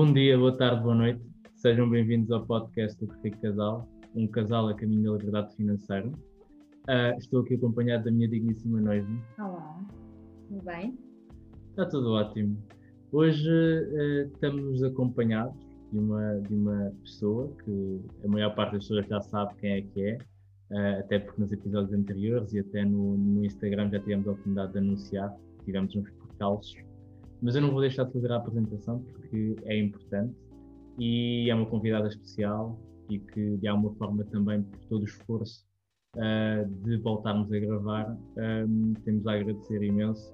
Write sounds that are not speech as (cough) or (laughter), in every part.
Bom dia, boa tarde, boa noite. Sejam bem-vindos ao podcast do Perfeito Casal, um casal a caminho da liberdade financeira. Uh, estou aqui acompanhado da minha digníssima noiva. Olá, tudo bem? Está tudo ótimo. Hoje uh, estamos acompanhados de uma, de uma pessoa que a maior parte das pessoas já sabe quem é que é, uh, até porque nos episódios anteriores e até no, no Instagram já tivemos a oportunidade de anunciar, tivemos uns percalços, mas eu não vou deixar de fazer a apresentação porque é importante e é uma convidada especial e que de alguma forma também por todo o esforço uh, de voltarmos a gravar um, temos a agradecer imenso.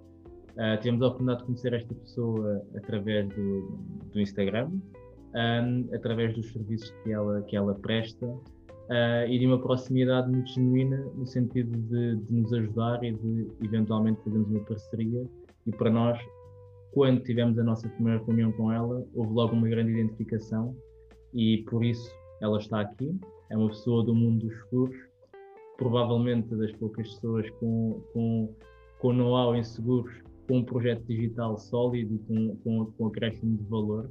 Uh, tivemos a oportunidade de conhecer esta pessoa através do, do Instagram, um, através dos serviços que ela, que ela presta uh, e de uma proximidade muito genuína no sentido de, de, nos ajudar e de eventualmente fazermos uma parceria e para nós quando tivemos a nossa primeira reunião com ela houve logo uma grande identificação e por isso ela está aqui. É uma pessoa do mundo dos seguros provavelmente das poucas pessoas com, com, com know-how em seguros com um projeto digital sólido com, com, com acréscimo de valor.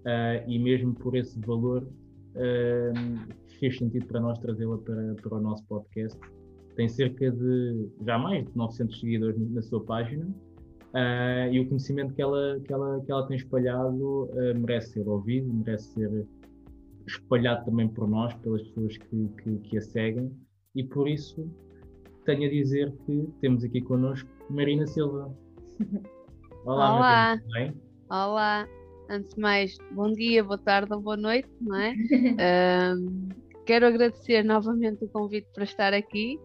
Uh, e mesmo por esse valor uh, fez sentido para nós trazê-la para, para o nosso podcast. Tem cerca de já mais de 900 seguidores na sua página uh, e o conhecimento que ela, que ela, que ela tem espalhado merece ser ouvido, merece ser espalhado também por nós, pelas pessoas que, que, que a seguem e por isso tenho a dizer que temos aqui connosco Marina Silva. (laughs) Olá, Olá. Marina, bem? Olá antes de mais, bom dia, boa tarde ou boa noite, não é? (laughs) um, quero agradecer novamente o convite para estar aqui,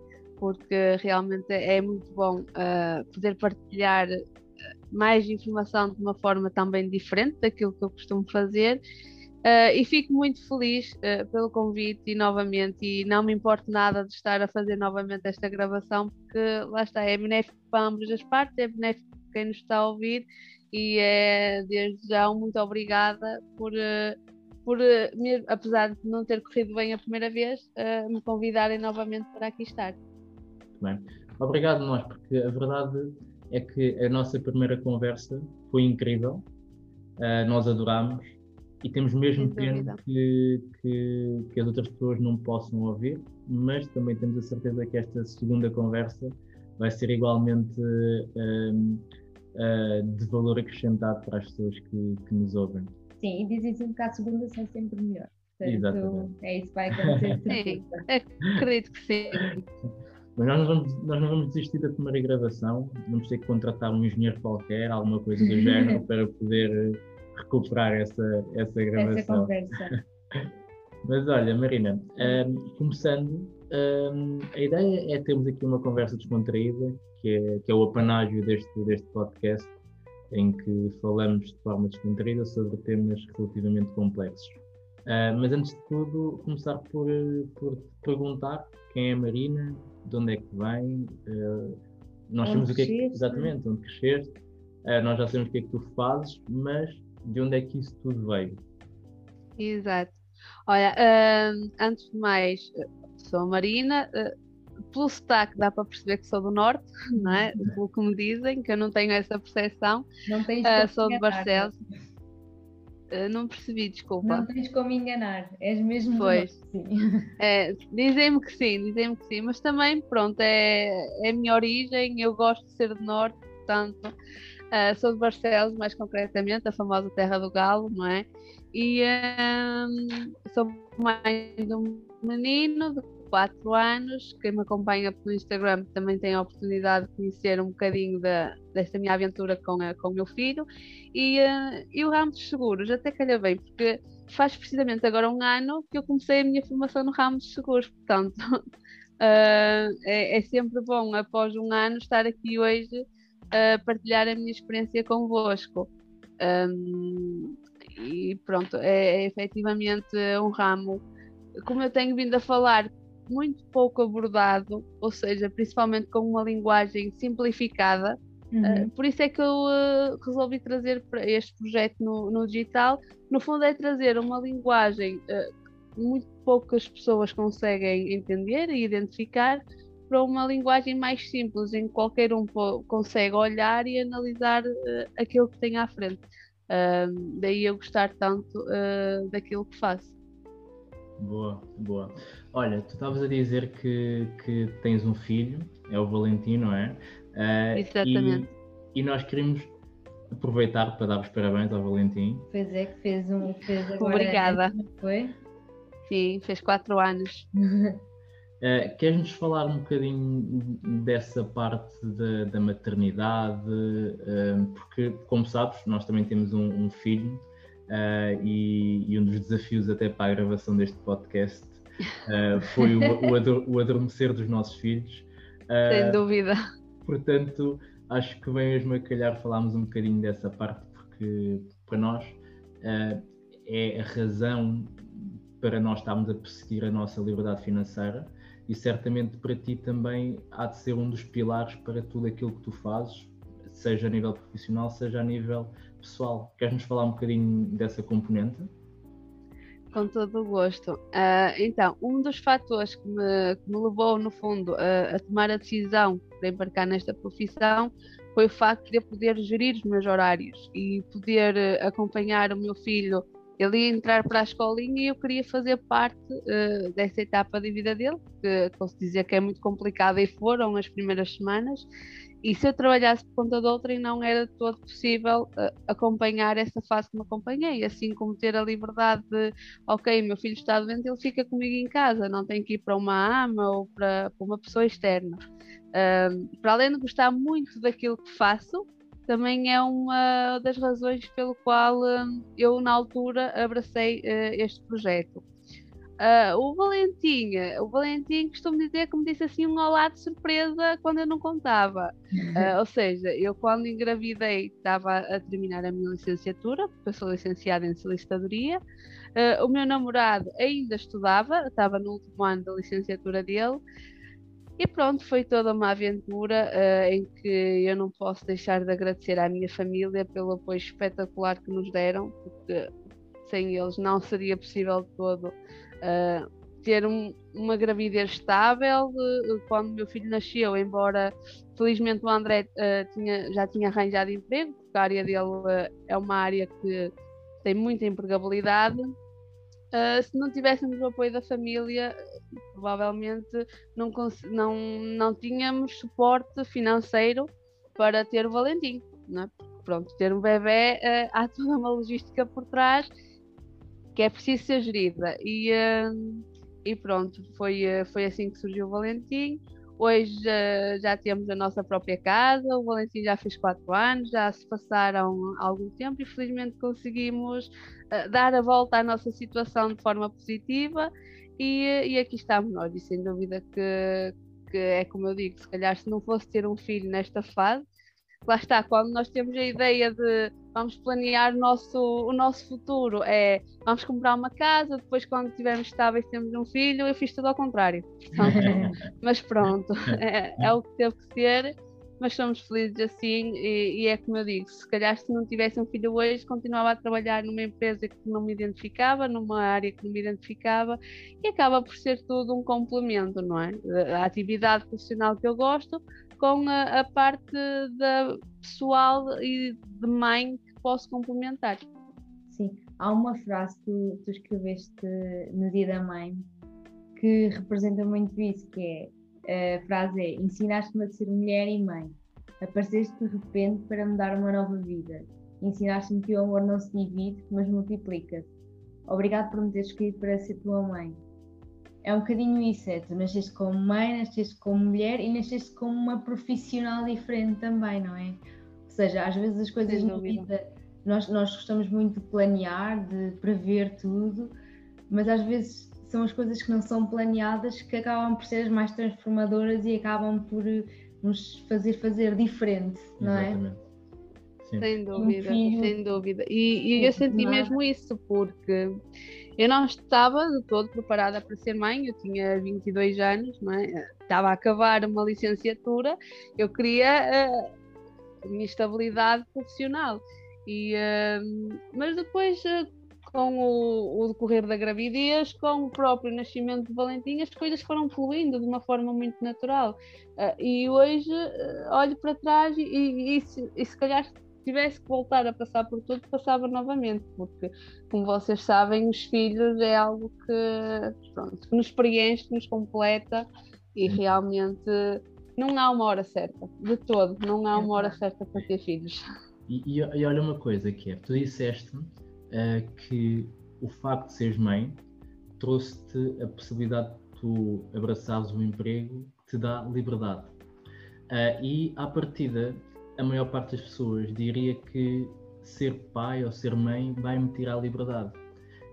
porque realmente é muito bom uh, poder partilhar ah, mais informação de uma forma também diferente daquilo que eu costumo fazer. Uh, e fico muito feliz uh, pelo convite e novamente, e não me importa nada de estar a fazer novamente esta gravação, porque lá está, é benéfico para ambas as partes, é benéfico para quem nos está a ouvir e é desde já muito obrigada por, eh, por eh, apesar de não ter corrido bem a primeira vez, uh, me convidarem novamente para aqui estar. Muito bem. Obrigado nós, porque a verdade é que a nossa primeira conversa foi incrível, uh, nós adorámos e temos mesmo pena que, que, que, as outras pessoas não possam ouvir, mas também temos a certeza que esta segunda conversa vai ser igualmente uh, uh, de valor acrescentado para as pessoas que, que nos ouvem. Sim, e dizem sempre que a segunda sai sempre melhor. Portanto, Exatamente. É isso que vai acontecer. sim, acredito que sim. Mas nós não, vamos, nós não vamos desistir da primeira gravação, vamos ter que contratar um engenheiro qualquer, alguma coisa do género, (laughs) para poder recuperar essa, essa gravação. Essa conversa. (laughs) Mas olha, Marina, um, começando, um, a ideia é termos aqui uma conversa descontraída, que é, que é o apanágio deste, deste podcast, em que falamos de forma descontraída sobre temas relativamente complexos. Uh, mas antes de tudo, começar por, por te perguntar quem é a Marina, de onde é que vem, uh, nós sabemos o que é que, exatamente, onde cresceste, uh, nós já sabemos o que é que tu fazes, mas de onde é que isso tudo veio? Exato. Olha, antes de mais, sou a Marina, pelo sotaque dá para perceber que sou do norte, não é? (laughs) Pelo que me dizem, que eu não tenho essa percepção. Não tens uh, sou de Barcelos. Uh, não percebi, desculpa. Não tens como enganar, és mesmo pois. (laughs) É, dizem-me que sim, dizem-me que sim, mas também, pronto, é, é a minha origem, eu gosto de ser do norte, portanto, uh, sou de Barcelos, mais concretamente, a famosa Terra do Galo, não é? E um, sou mãe de um menino de quatro anos. Quem me acompanha pelo Instagram também tem a oportunidade de conhecer um bocadinho da, desta minha aventura com, a, com o meu filho. E, uh, e o ramo dos seguros, até calha bem, porque faz precisamente agora um ano que eu comecei a minha formação no ramo dos seguros, portanto. Uh, (laughs) é, é, sempre bom, após um ano, estar aqui hoje a partilhar a minha experiência convosco. Um, e pronto, é, é efetivamente um ramo, como eu tenho vindo a falar, muito pouco abordado, ou seja, principalmente com uma linguagem simplificada. Uhum. Uh, por isso é que eu uh, resolvi trazer para este projeto no, no, digital. No fundo, é trazer uma linguagem uh, muito poucas pessoas conseguem entender e identificar para uma linguagem mais simples, em que qualquer um consegue olhar e analisar aquilo que tem à frente. Uh, daí eu gostar tanto uh, daquilo que faço. Boa, boa. Olha, tu estavas a dizer que, que tens um filho, é o Valentino, não é? Uh, Exatamente. E, e, nós queremos aproveitar para dar os parabéns ao Valentim. Pois é, que fez um. Fez agora, Obrigada. Foi? Sim, fez quatro anos. Uh, Queres-nos falar um bocadinho dessa parte da, da maternidade? Uh, porque, como sabes, nós também temos um, um filho uh, e, e, um dos desafios até para a gravação deste podcast foi o, o, ador, o, adormecer dos nossos filhos. Sem dúvida. Portanto, acho que vem mesmo a calhar falarmos um bocadinho dessa parte, porque para nós é a razão para nós estarmos a perseguir a nossa liberdade financeira e certamente para ti também há de ser um dos pilares para tudo aquilo que tu fazes, seja a nível profissional, seja a nível pessoal. Queres-nos falar um bocadinho dessa componente? Com todo o gosto. Uh, então, um dos fatores que me, que me levou, no fundo, a, a tomar a decisão de embarcar nesta profissão foi o facto de eu poder gerir os meus horários e poder uh, acompanhar o meu filho ele ia entrar para a escolinha e eu queria fazer parte uh, dessa etapa de vida dele, que posso dizer que é muito complicada e foram as primeiras semanas. E se eu trabalhasse por conta de outra, não era todo possível uh, acompanhar essa fase que me acompanhei, assim como ter a liberdade de, ok, meu filho está doente, ele fica comigo em casa, não tem que ir para uma ama ou para, para uma pessoa externa. Uh, para além de gostar muito daquilo que faço, também é uma das razões pelo qual eu na altura abracei uh, este projeto. Uh, o Valentim, o Valentim costumo dizer que me disse assim um olá de surpresa quando eu não contava. (laughs) ou seja, eu quando engravidei estava a terminar a minha licenciatura, porque eu sou licenciada em solicitadoria. o meu namorado ainda estudava, estava no último ano da licenciatura dele. E pronto, foi toda uma aventura uh, em que eu não posso deixar de agradecer à minha família pelo apoio espetacular que nos deram, porque sem eles não seria possível todo uh, ter um, uma gravidez estável. Uh, quando meu filho nasceu, embora felizmente o André tinha, já tinha arranjado emprego, porque a área dele é uma área que tem muita empregabilidade. Uh, se não tivéssemos o apoio da família, provavelmente não, não, não tínhamos suporte financeiro para ter o Valentim. Não é? Pronto, ter um bebê, uh, há toda uma logística por trás que é preciso ser gerida. E, uh, e pronto, foi, foi assim que surgiu o Valentim. Hoje uh, já temos a nossa própria casa, o Valentim já fez quatro anos, já se passaram algum tempo e felizmente conseguimos uh, dar a volta à nossa situação de forma positiva e, e aqui estamos nós. E sem dúvida que, que é como eu digo, se calhar se não fosse ter um filho nesta fase, lá está, quando nós temos a ideia de vamos planear o nosso, o nosso futuro, é vamos comprar uma casa, depois quando estivermos estáveis temos um filho, eu fiz tudo ao contrário. (laughs) mas pronto, é, é, o que teve que ser, mas somos felizes assim e, e, é como eu digo, se calhar se não tivesse um filho hoje, continuava a trabalhar numa empresa que não me identificava, numa área que não me identificava e acaba por ser tudo um complemento, não é? A atividade profissional que eu gosto com a, a parte da pessoal e de mãe posso complementar. Sim, há uma frase que tu, tu escreveste no Dia da Mãe que representa muito isso, que é a frase é ensinaste-me a ser mulher e mãe. Apareceste de repente para me dar uma nova vida. Ensinaste-me que o amor não se divide, mas multiplica-se. Obrigado por me teres escolhido para ser tua mãe é um bocadinho isso, é, tu nasceste como mãe, nasceste como mulher e nasceste como uma profissional diferente também, não é? Ou seja, às vezes as coisas na vida, nós, nós gostamos muito de planear, de prever tudo, mas às vezes são as coisas que não são planeadas que acabam por ser as mais transformadoras e acabam por nos fazer fazer diferente, não é? Exatamente. Sim. Sem dúvida, um sem dúvida. E, e eu senti mesmo isso, porque eu não estava de todo preparada para ser mãe, eu tinha 22 anos, não é? estava a acabar uma licenciatura, eu queria uh, a minha estabilidade profissional. E, uh, mas depois, uh, com o, o, decorrer da gravidez, com o próprio nascimento de Valentim, as coisas foram fluindo de uma forma muito natural. e hoje olho para trás e, e, e, se, e se calhar tivesse que voltar a passar por tudo, passava novamente, porque, como vocês sabem, os filhos é algo que, pronto, que nos preenche, que nos completa e realmente não há uma hora certa, de todo, não há uma hora certa para ter filhos. E, e, e olha uma coisa que é, tu disseste uh, que o facto de seres mãe trouxe-te a possibilidade de tu abraçares um emprego que te dá liberdade. Uh, e à partida, a maior parte das pessoas diria que ser pai ou ser mãe vai-me tirar a liberdade.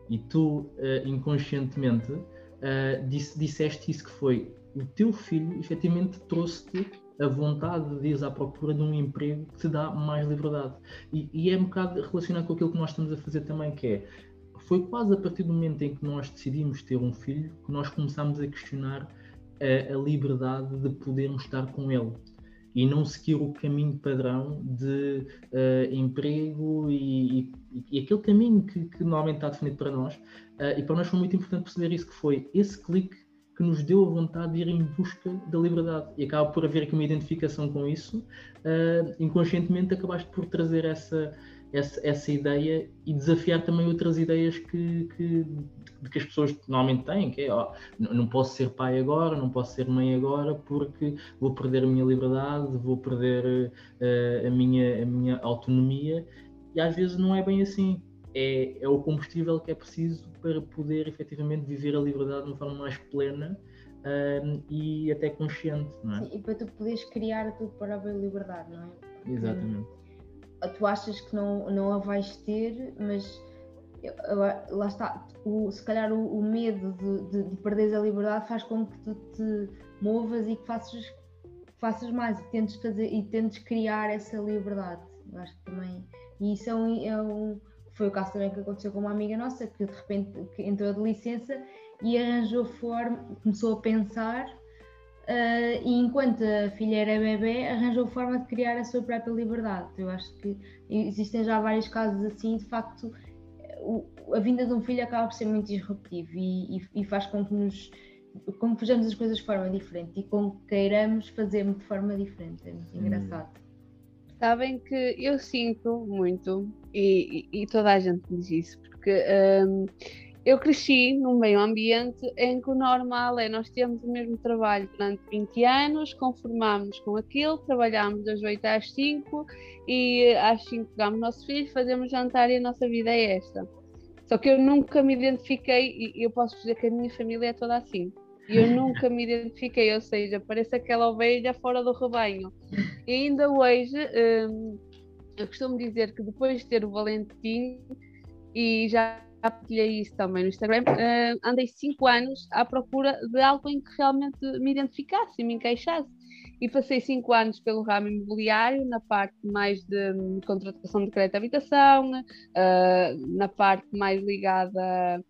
E tu, uh, inconscientemente, uh, disse, disseste isso que foi o teu filho efetivamente trouxe-te a vontade de ir à procura de um emprego que te dá mais liberdade. E, e, é um bocado relacionado com aquilo que nós estamos a fazer também, que é foi quase a partir do momento em que nós decidimos ter um filho que nós começamos a questionar a, a liberdade de podermos estar com ele e não seguir o caminho padrão de uh, emprego e, e, e, aquele caminho que, que, normalmente está definido para nós. Uh, e para nós foi muito importante perceber isso, que foi esse clique que nos deu a vontade de ir em busca da liberdade. E acaba por haver aqui uma identificação com isso. Uh, inconscientemente acabaste por trazer essa, essa, essa ideia e desafiar também outras ideias que, que, que as pessoas normalmente têm, que é ó, não posso ser pai agora, não posso ser mãe agora porque vou perder a minha liberdade, vou perder uh, a, minha, a minha autonomia e às vezes não é bem assim. É, é o combustível que é preciso para poder efetivamente viver a liberdade de uma forma mais plena uh, e até consciente, não é? Sim, e para tu poderes criar a tua própria liberdade, não é? Porque Exatamente. Tu achas que não, não a vais ter, mas lá está, o, se calhar o, o medo de, de, de perderes a liberdade faz com que tu te movas e que faças, faças mais e tentes fazer e tentes criar essa liberdade. Eu acho que também. E isso é um, é um, foi o caso também que aconteceu com uma amiga nossa que de repente que entrou de licença e arranjou forma, começou a pensar uh, e enquanto a filha era bebê arranjou forma de criar a sua própria liberdade. Eu acho que existem já vários casos assim, de facto o, a vinda de um filho acaba por ser muito disruptivo e, e, e faz com que nos com que vejamos as coisas de forma diferente e com que queiramos fazer de forma diferente. É muito hum. engraçado. Sabem que eu sinto muito, e, e, toda a gente diz isso, porque um, eu cresci num meio ambiente em que o normal é nós temos o mesmo trabalho durante 20 anos, conformamos com aquilo, trabalhamos das 8 às 5 e às 5 pegamos nosso filho, fazemos jantar e a nossa vida é esta. Só que eu nunca me identifiquei, e eu posso dizer que a minha família é toda assim. E eu nunca me identifiquei, ou seja, parece aquela ovelha fora do rebanho. E ainda hoje, hum, eu costumo dizer que depois de ter o Valentim, e já partilhei isso também no Instagram, uh, andei cinco anos à procura de algo em que realmente me identificasse e me encaixasse. E passei cinco anos pelo ramo imobiliário, na parte mais de um, contratação de crédito de habitação, uh, na parte mais ligada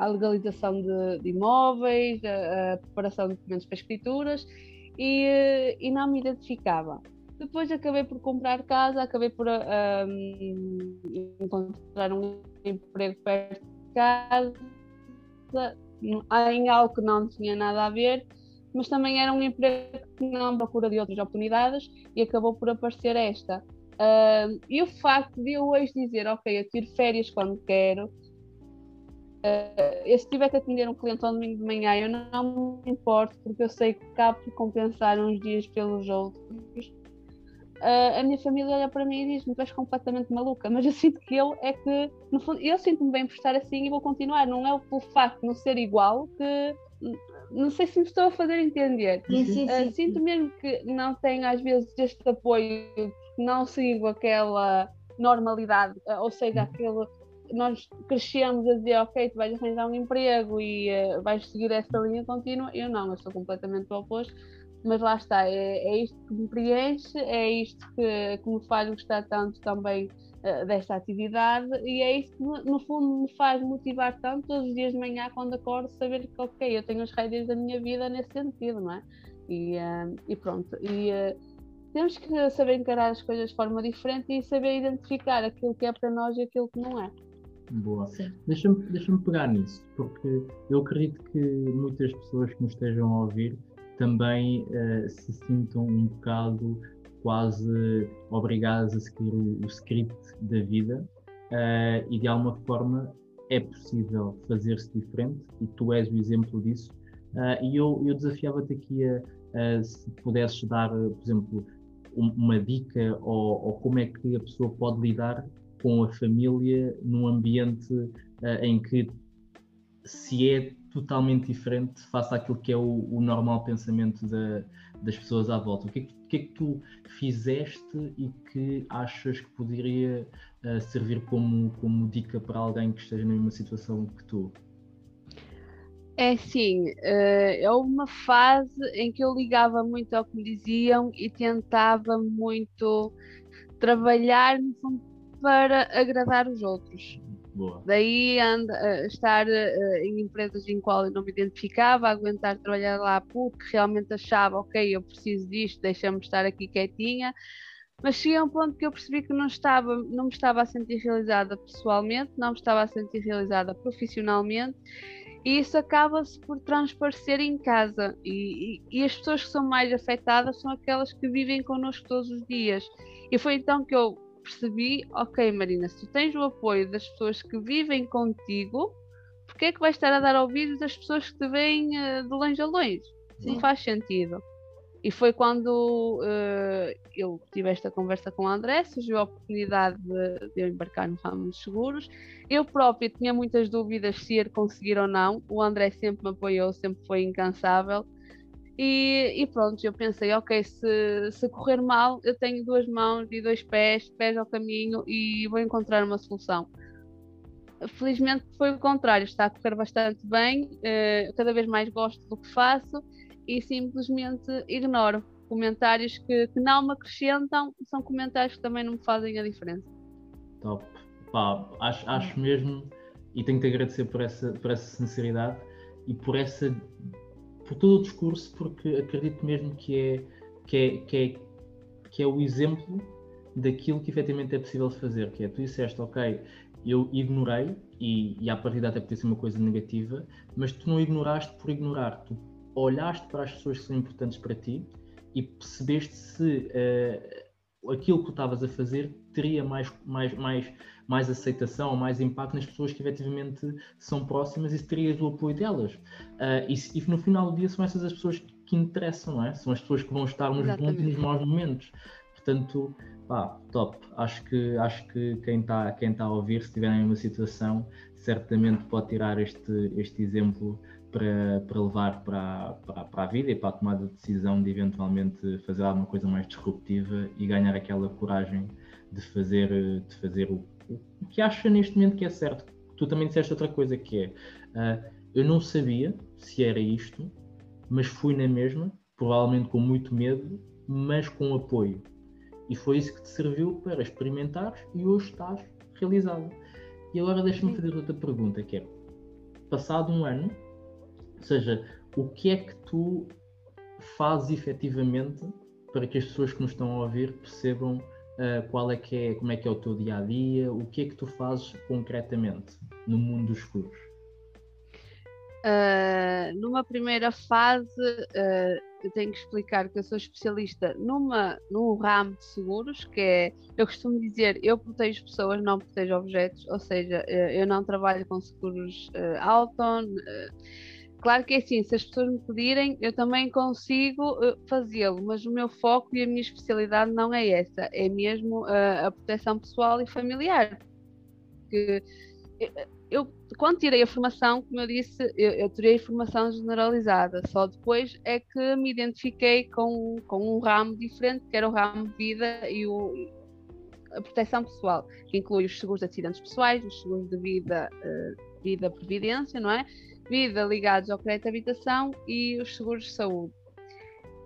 à legalização de, de imóveis, a, a, preparação de documentos para escrituras, e, e não me identificava. Depois acabei por comprar casa, acabei por um, encontrar um emprego perto de casa, em algo que não tinha nada a ver, mas também era um emprego que não procura de outras oportunidades e acabou por aparecer esta. E o facto de eu hoje dizer, ok, eu tiro férias quando quero, uh, se tiver que atender um cliente ao domingo de manhã, eu não, me importo, porque eu sei que cabe compensar uns dias pelos outros uh, a minha família olha para mim e diz-me: Tu és completamente maluca, mas eu (laughs) sinto que eu é que, no fundo, eu sinto-me bem por estar assim e vou continuar. Não é pelo facto de não ser igual que. Não sei se me estou a fazer entender. Sim, sim, sim, uh, sinto mesmo que não tenho, às vezes, este apoio, não sigo aquela normalidade, ou seja, aquele nós crescemos a dizer, ok, tu vais arranjar um emprego e uh, vais seguir esta linha contínua. Eu não, eu sou completamente o oposto mas lá está, é, é isto que me preenche, é isto que, que me faz gostar tanto também uh, desta atividade e é isto que no fundo me faz motivar tanto todos os dias de manhã quando acordo, saber que ok, eu tenho as rédeas da minha vida nesse sentido, não é? E, uh, e pronto, e temos que saber encarar as coisas de forma diferente e saber identificar aquilo que é para nós e aquilo que não é. Boa. Deixa-me deixa pegar nisso, porque eu acredito que muitas pessoas que nos estejam a ouvir também uh, se sintam um bocado quase obrigadas a seguir o, o script da vida uh, e de alguma forma é possível fazer-se diferente e tu és o exemplo disso. Uh, e eu, eu desafiava-te aqui a, a, se pudesses dar, por exemplo, um, uma dica ou, ou, como é que a pessoa pode lidar com a família num ambiente uh, em que se é totalmente diferente face àquilo que é o, o normal pensamento da, das pessoas à volta. O que, é que, que, é que tu fizeste e que achas que poderia uh, servir como, como dica para alguém que esteja na mesma situação que tu? É sim, uh, é uma fase em que eu ligava muito ao que me diziam e tentava muito trabalhar no fundo para agradar os outros. Boa. Daí anda, estar uh, em empresas em qual eu não me identificava, aguentar trabalhar lá porque realmente achava, ok, eu preciso disto, deixa-me estar aqui quietinha. Mas cheguei a um ponto que eu percebi que não, estava, não me estava a sentir realizada pessoalmente, não me estava a sentir realizada profissionalmente, e isso acaba-se por transparecer em casa. E, e, e, as pessoas que são mais afetadas são aquelas que vivem connosco todos os dias. E foi então que eu percebi, ok Marina, se tu tens o apoio das pessoas que vivem contigo, porque é que vais estar a dar ouvidos das pessoas que te veem uh, de longe a longe? Sim. Não faz sentido. E foi quando uh, eu tive esta conversa com o André, surgiu a oportunidade de, de eu embarcar no ramo dos seguros. Eu própria tinha muitas dúvidas se ia conseguir ou não. O André sempre me apoiou, sempre foi incansável. E, e, pronto, eu pensei, ok, se, se correr mal, eu tenho duas mãos e dois pés, pés ao caminho e vou encontrar uma solução. Felizmente foi o contrário, está a correr bastante bem, uh, cada vez mais gosto do que faço e simplesmente ignoro comentários que, que não me acrescentam, são comentários que também não me fazem a diferença. Top. Pá, acho, acho mesmo, e tenho que agradecer por essa, por essa sinceridade e por essa por todo o discurso, porque acredito mesmo que é, que é, que é, que é o exemplo daquilo que efetivamente é possível fazer, que é, tu disseste, ok, eu ignorei, e, e à partida até podia ser uma coisa negativa, mas tu não ignoraste por ignorar, tu olhaste para as pessoas que são importantes para ti e percebeste se uh, aquilo que tu estavas a fazer teria mais, mais, mais, mais aceitação, mais impacto nas pessoas que efetivamente são próximas e terias o apoio delas. Uh, e, e, no final do dia são essas as pessoas que interessam, não é? São as pessoas que vão estar nos bons e nos maus momentos. Portanto, pá, top. Acho que, acho que quem está quem tá a ouvir, se estiver em uma situação, certamente pode tirar este, este exemplo para, para levar para, para, para, a vida e para a tomada de decisão de eventualmente fazer alguma coisa mais disruptiva e ganhar aquela coragem de fazer, de fazer o, o que acha neste momento que é certo. Tu também disseste outra coisa que é, uh, eu não sabia se era isto, mas fui na mesma, provavelmente com muito medo, mas com apoio. E foi isso que te serviu para experimentares e hoje estás realizado. E agora deixa-me fazer outra pergunta, que é, passado um ano, ou seja, o que é que tu fazes efetivamente para que as pessoas que nos estão a ouvir percebam uh, qual é que é, como é que é o teu dia a dia, o que é que tu fazes concretamente no mundo dos seguros? Uh, numa primeira fase, uh, eu tenho que explicar que eu sou especialista numa, num ramo de seguros, que é, eu costumo dizer, eu protejo pessoas, não protejo objetos, ou seja, eu não trabalho com seguros uh, auto, Claro que é assim, se as pessoas me pedirem, eu também consigo uh, fazê-lo, mas o meu foco e a minha especialidade não é essa, é mesmo uh, a proteção pessoal e familiar. Que, eh, eu, quando tirei a formação, como eu disse, eu, eu tirei a formação generalizada, só depois é que me identifiquei com, com um ramo diferente, que era o ramo de vida e o, a proteção pessoal, que inclui os seguros de acidentes pessoais, os seguros de vida, vida previdência, não é? Vida ligados ao crédito de habitação e os seguros de saúde.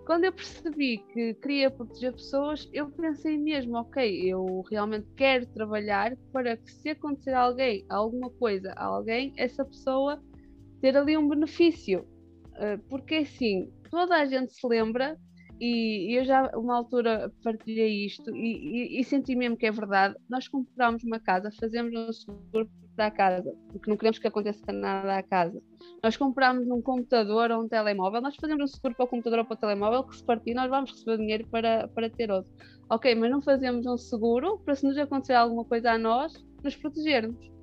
Quando eu percebi que queria proteger pessoas, eu pensei mesmo, ok, eu realmente quero trabalhar para que se acontecer a alguém, alguma coisa a alguém, essa pessoa ter ali um benefício. Eh, porque assim, toda a gente se lembra e eu já uma altura partilhei isto e, e, e, senti mesmo que é verdade. Nós compramos uma casa, fazemos um seguro para a casa, porque não queremos que aconteça nada à casa. Nós compramos um computador ou um telemóvel, nós fazemos um seguro para o computador ou para o telemóvel, que se partir nós vamos receber dinheiro para, para ter outro. Ok, mas não fazemos um seguro para se nos acontecer alguma coisa a nós, nos protegermos.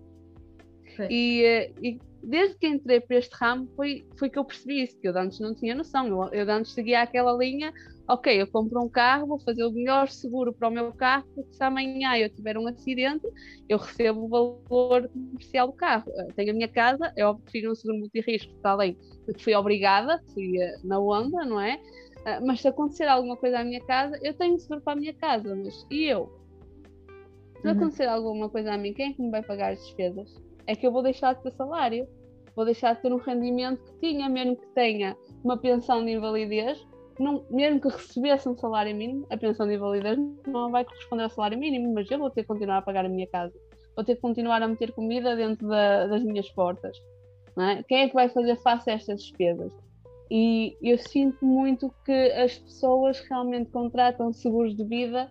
E, eh, e, desde que entrei para este ramo foi, foi que eu percebi isso, que eu antes não tinha noção. Eu, eu antes seguia aquela linha, ok, eu compro um carro, vou fazer o melhor seguro para o meu carro, porque se amanhã eu tiver um acidente, eu recebo o valor comercial do carro. Eu tenho a minha casa, eu obtive um seguro multirrisco, para além de que fui obrigada, fui eh, na onda, não é? Mas se acontecer alguma coisa à minha casa, eu tenho seguro para a minha casa, mas e eu? Se uhum. acontecer alguma coisa a mim, quem é que me vai pagar as despesas? É que eu vou deixar de ter salário, vou deixar de ter um rendimento que tinha, mesmo que tenha uma pensão de invalidez, não, mesmo que recebesse um salário mínimo, a pensão de invalidez não vai corresponder ao salário mínimo, mas eu vou ter que continuar a pagar a minha casa, vou ter que continuar a meter comida dentro da, das minhas portas. É? Quem é que vai fazer face a estas despesas? E eu sinto muito que as pessoas realmente contratam seguros de vida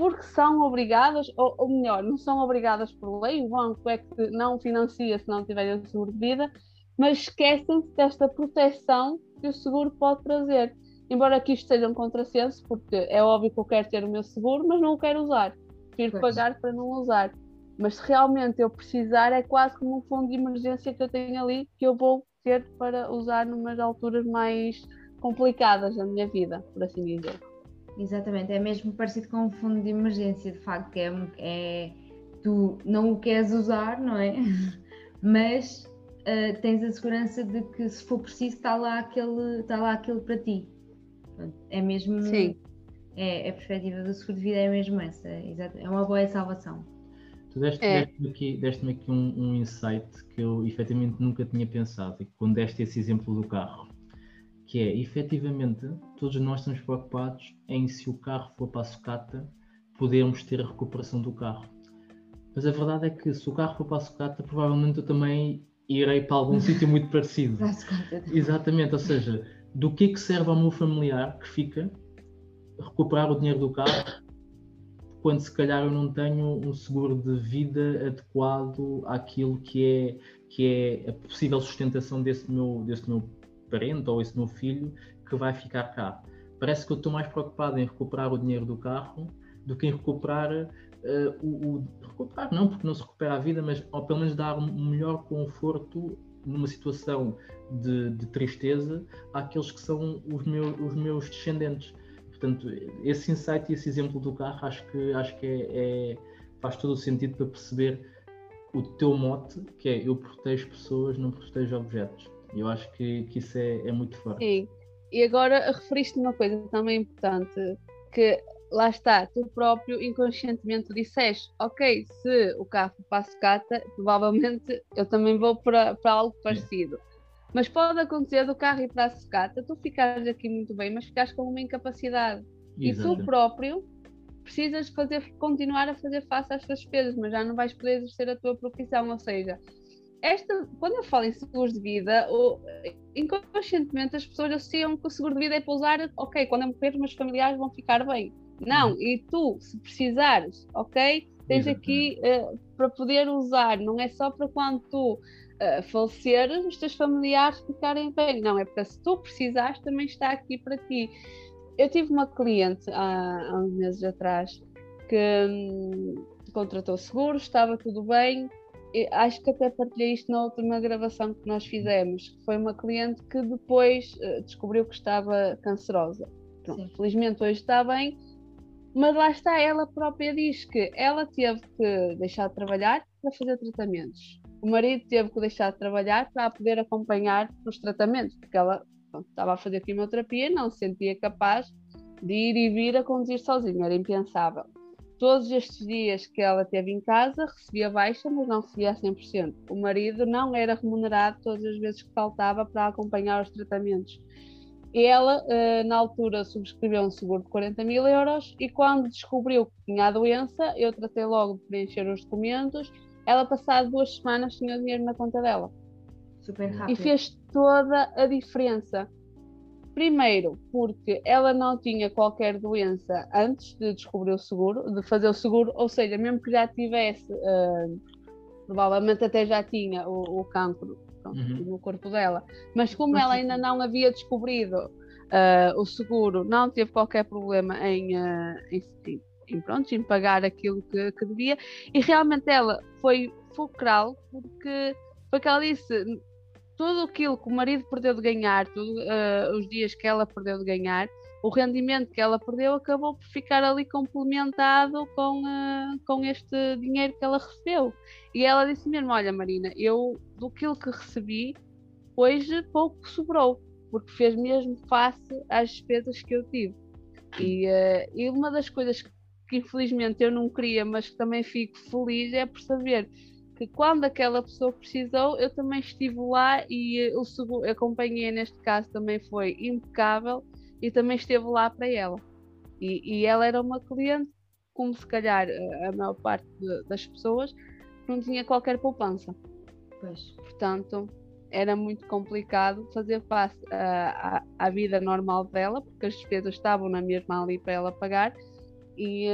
porque são obrigadas, ou, ou, melhor, não são obrigadas por lei, o banco é que não financia se não tiverem seguro de vida, mas esquecem-se desta proteção que o seguro pode trazer. Embora aqui isto seja um contrassenso, porque é óbvio que eu quero ter o meu seguro, mas não o quero usar. Prefiro pagar para não usar. Mas se realmente eu precisar, é quase como um fundo de emergência que eu tenho ali, que eu vou ter para usar numas alturas mais complicadas da minha vida, por assim dizer. Exatamente, é mesmo parecido com um fundo de emergência, de facto, é, é tu não o queres usar, não é? (laughs) Mas uh, tens a segurança de que se for preciso está lá aquele, está lá aquele para ti. É mesmo. Sim. É, a perspectiva do seguro de vida é mesmo essa, é uma boa salvação. Tu deste-me é. deste aqui, deste aqui um, um insight que eu efetivamente nunca tinha pensado, e quando deste esse exemplo do carro que é, efetivamente, todos nós estamos preocupados em se o carro for para a sucata, podermos ter a recuperação do carro. Mas a verdade é que se o carro for para a sucata, provavelmente eu também irei para algum (laughs) sítio muito parecido. Exatamente, ou seja, do que é que serve ao meu familiar que fica recuperar o dinheiro do carro quando se calhar eu não tenho um seguro de vida adequado àquilo que é, que é a possível sustentação desse meu, desse meu parente ou esse meu filho que vai ficar cá. Parece que eu estou mais preocupado em recuperar o dinheiro do carro do que em recuperar uh, o, o, Recuperar não, porque não se recupera a vida, mas ou pelo menos dar um melhor conforto numa situação de, de tristeza àqueles que são os, meu, os meus descendentes. Portanto, esse insight e esse exemplo do carro acho que, acho que é, é, faz todo o sentido para perceber o teu mote, que é eu protejo pessoas, não protejo objetos. Eu acho que, que isso é, é muito forte. Sim. E agora referiste uma coisa também importante, que lá está, tu próprio inconscientemente disseste, ok, se o carro para a sucata, provavelmente eu também vou para, para algo parecido. Mas pode acontecer do carro ir para a sucata, tu ficares aqui muito bem, mas ficares com uma incapacidade. E tu próprio precisas fazer, continuar a fazer face às tuas despesas, mas já não vais poder exercer a tua profissão, ou seja, esta, quando eu falo em seguros de vida, o, inconscientemente as pessoas associam que o seguro de vida é para usar, ok, quando eu morrer, os meus familiares vão ficar bem. Não, uhum. e tu, se precisares, ok, tens aqui uh, para poder usar, não é só para quando tu uh, faleceres, os teus familiares ficarem bem, não, é para se tu precisares, também está aqui para ti. Eu tive uma cliente há, há uns meses atrás que hum, contratou seguro, estava tudo bem, acho que até partilhei isto na última gravação que nós fizemos, que foi uma cliente que depois uh, descobriu que estava cancerosa. Pronto, felizmente hoje está bem, mas lá está, ela própria diz que ela teve que deixar de trabalhar para fazer tratamentos. O marido teve que deixar de trabalhar para poder acompanhar os tratamentos, porque ela pronto, estava a fazer quimioterapia, não se sentia capaz de ir e vir a conduzir sozinha, era impensável todos estes dias que ela teve em casa, recebia baixa, mas não recebia a 100%. O marido não era remunerado todas as vezes que faltava para acompanhar os tratamentos. Ela, eh, na altura, subscreveu um seguro de 40 mil euros e quando descobriu que tinha a doença, eu tratei logo de preencher os documentos. Ela, passado duas semanas, tinha o dinheiro na conta dela. Super rápido. E fez toda a diferença. Primeiro, porque ela não tinha qualquer doença antes de descobrir o seguro, de fazer o seguro, ou seja, mesmo que já tivesse uh, provavelmente até já tinha o, o cancro pronto, uhum. no corpo dela, mas como ela ainda não havia descobrido uh, o seguro, não teve qualquer problema em, uh, em, em, pronto, em pagar aquilo que, que devia, e realmente ela foi fulcral porque foi que ela disse tudo aquilo que o marido perdeu de ganhar, tudo, uh, os dias que ela perdeu de ganhar, o rendimento que ela perdeu acabou por ficar ali complementado com, uh, com este dinheiro que ela recebeu. E ela disse mesmo: Olha, Marina, eu do que recebi, hoje pouco sobrou, porque fez mesmo face às despesas que eu tive. E, uh, e uma das coisas que, que infelizmente eu não queria, mas que também fico feliz, é por saber que quando aquela pessoa precisou, eu também estive lá e o seguro, a companhia neste caso também foi impecável e também esteve lá para ela. E, e ela era uma cliente, como se calhar a maior parte de, das pessoas, não tinha qualquer poupança. Pois. Portanto, era muito complicado fazer face à, à, vida normal dela, porque as despesas estavam na mesma ali para ela pagar, e,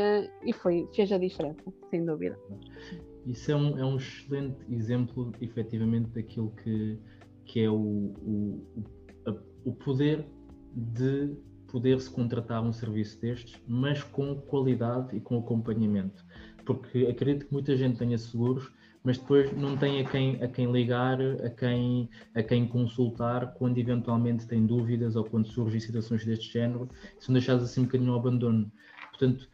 e foi, fez a diferença, sem dúvida. Isso é um, é um excelente exemplo, efetivamente, daquilo que, que é o, o, o poder de poder-se contratar um serviço destes, mas com qualidade e com acompanhamento. Porque acredito que muita gente tenha seguros, mas depois não tem a quem, a quem ligar, a quem, a quem consultar quando eventualmente tem dúvidas ou quando surgem situações deste género, são deixados assim um bocadinho ao abandono. Portanto,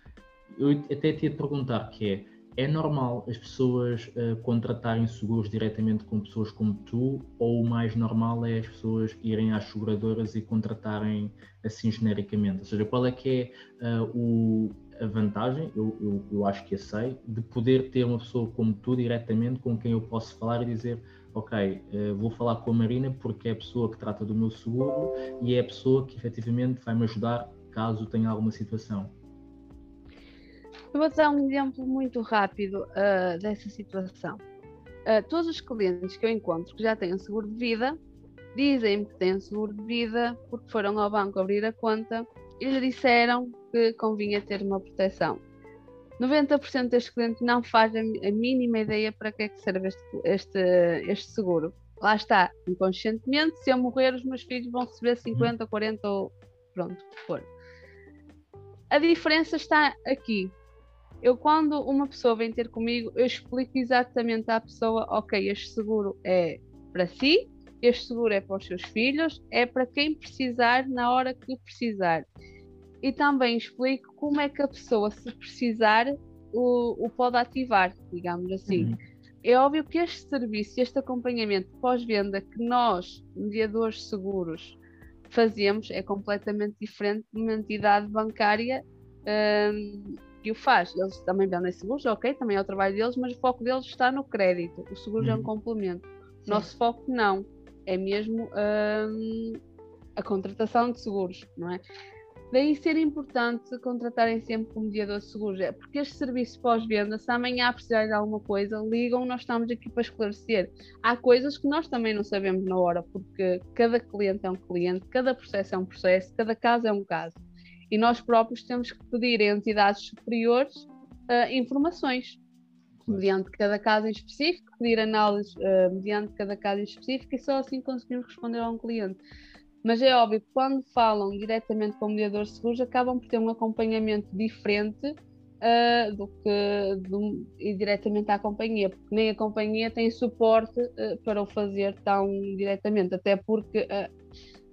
eu até te ia perguntar que é, é normal as pessoas uh, contratarem seguros diretamente com pessoas como tu, ou o mais normal é as pessoas irem às seguradoras e contratarem assim genericamente? Ou seja, qual é que é uh, o, a vantagem, eu, eu, eu, acho que a sei, de poder ter uma pessoa como tu diretamente com quem eu posso falar e dizer ok, uh, vou falar com a Marina porque é a pessoa que trata do meu seguro e é a pessoa que efetivamente vai me ajudar caso tenha alguma situação. Eu vou dar um exemplo muito rápido uh, dessa situação. Uh, todos os clientes que eu encontro que já têm seguro de vida dizem-me que têm seguro de vida porque foram ao banco abrir a conta e lhe disseram que convinha ter uma proteção. 90% destes clientes não fazem a mínima ideia para que é que serve este, este, este seguro. Lá está, inconscientemente, se eu morrer, os meus filhos vão receber 50, 40 ou pronto, o que for. A diferença está aqui eu quando uma pessoa vem ter comigo, eu explico exatamente à pessoa, ok, este seguro é para si, este seguro é para os seus filhos, é para quem precisar na hora que precisar. E também explico como é que a pessoa, se precisar, o, o pode ativar, digamos assim. Uhum. É óbvio que este serviço, este acompanhamento pós-venda que nós, mediadores seguros, fazemos é completamente diferente de uma entidade bancária. Hum, que o faz. Eles também vendem seguros, ok, também é o trabalho deles, mas o foco deles está no crédito. O seguro uhum. é um uhum. complemento. Sim. Nosso foco não. É mesmo hum, a contratação de seguros, não é? Daí ser importante contratarem sempre um mediador de seguros, é porque este serviço pós-venda, se amanhã precisar de alguma coisa, ligam, nós estamos aqui para esclarecer. Há coisas que nós também não sabemos na hora, porque cada cliente é um cliente, cada processo é um processo, cada caso é um caso e nós próprios temos que pedir a entidades superiores uh, informações mediante cada caso em específico, pedir análise uh, mediante cada caso em específico e só assim conseguimos responder a um cliente. Mas é óbvio que quando falam diretamente com o mediador de seguros acabam por ter um acompanhamento diferente uh, do que do, e diretamente à companhia, porque nem a companhia tem suporte uh, para o fazer tão diretamente, até porque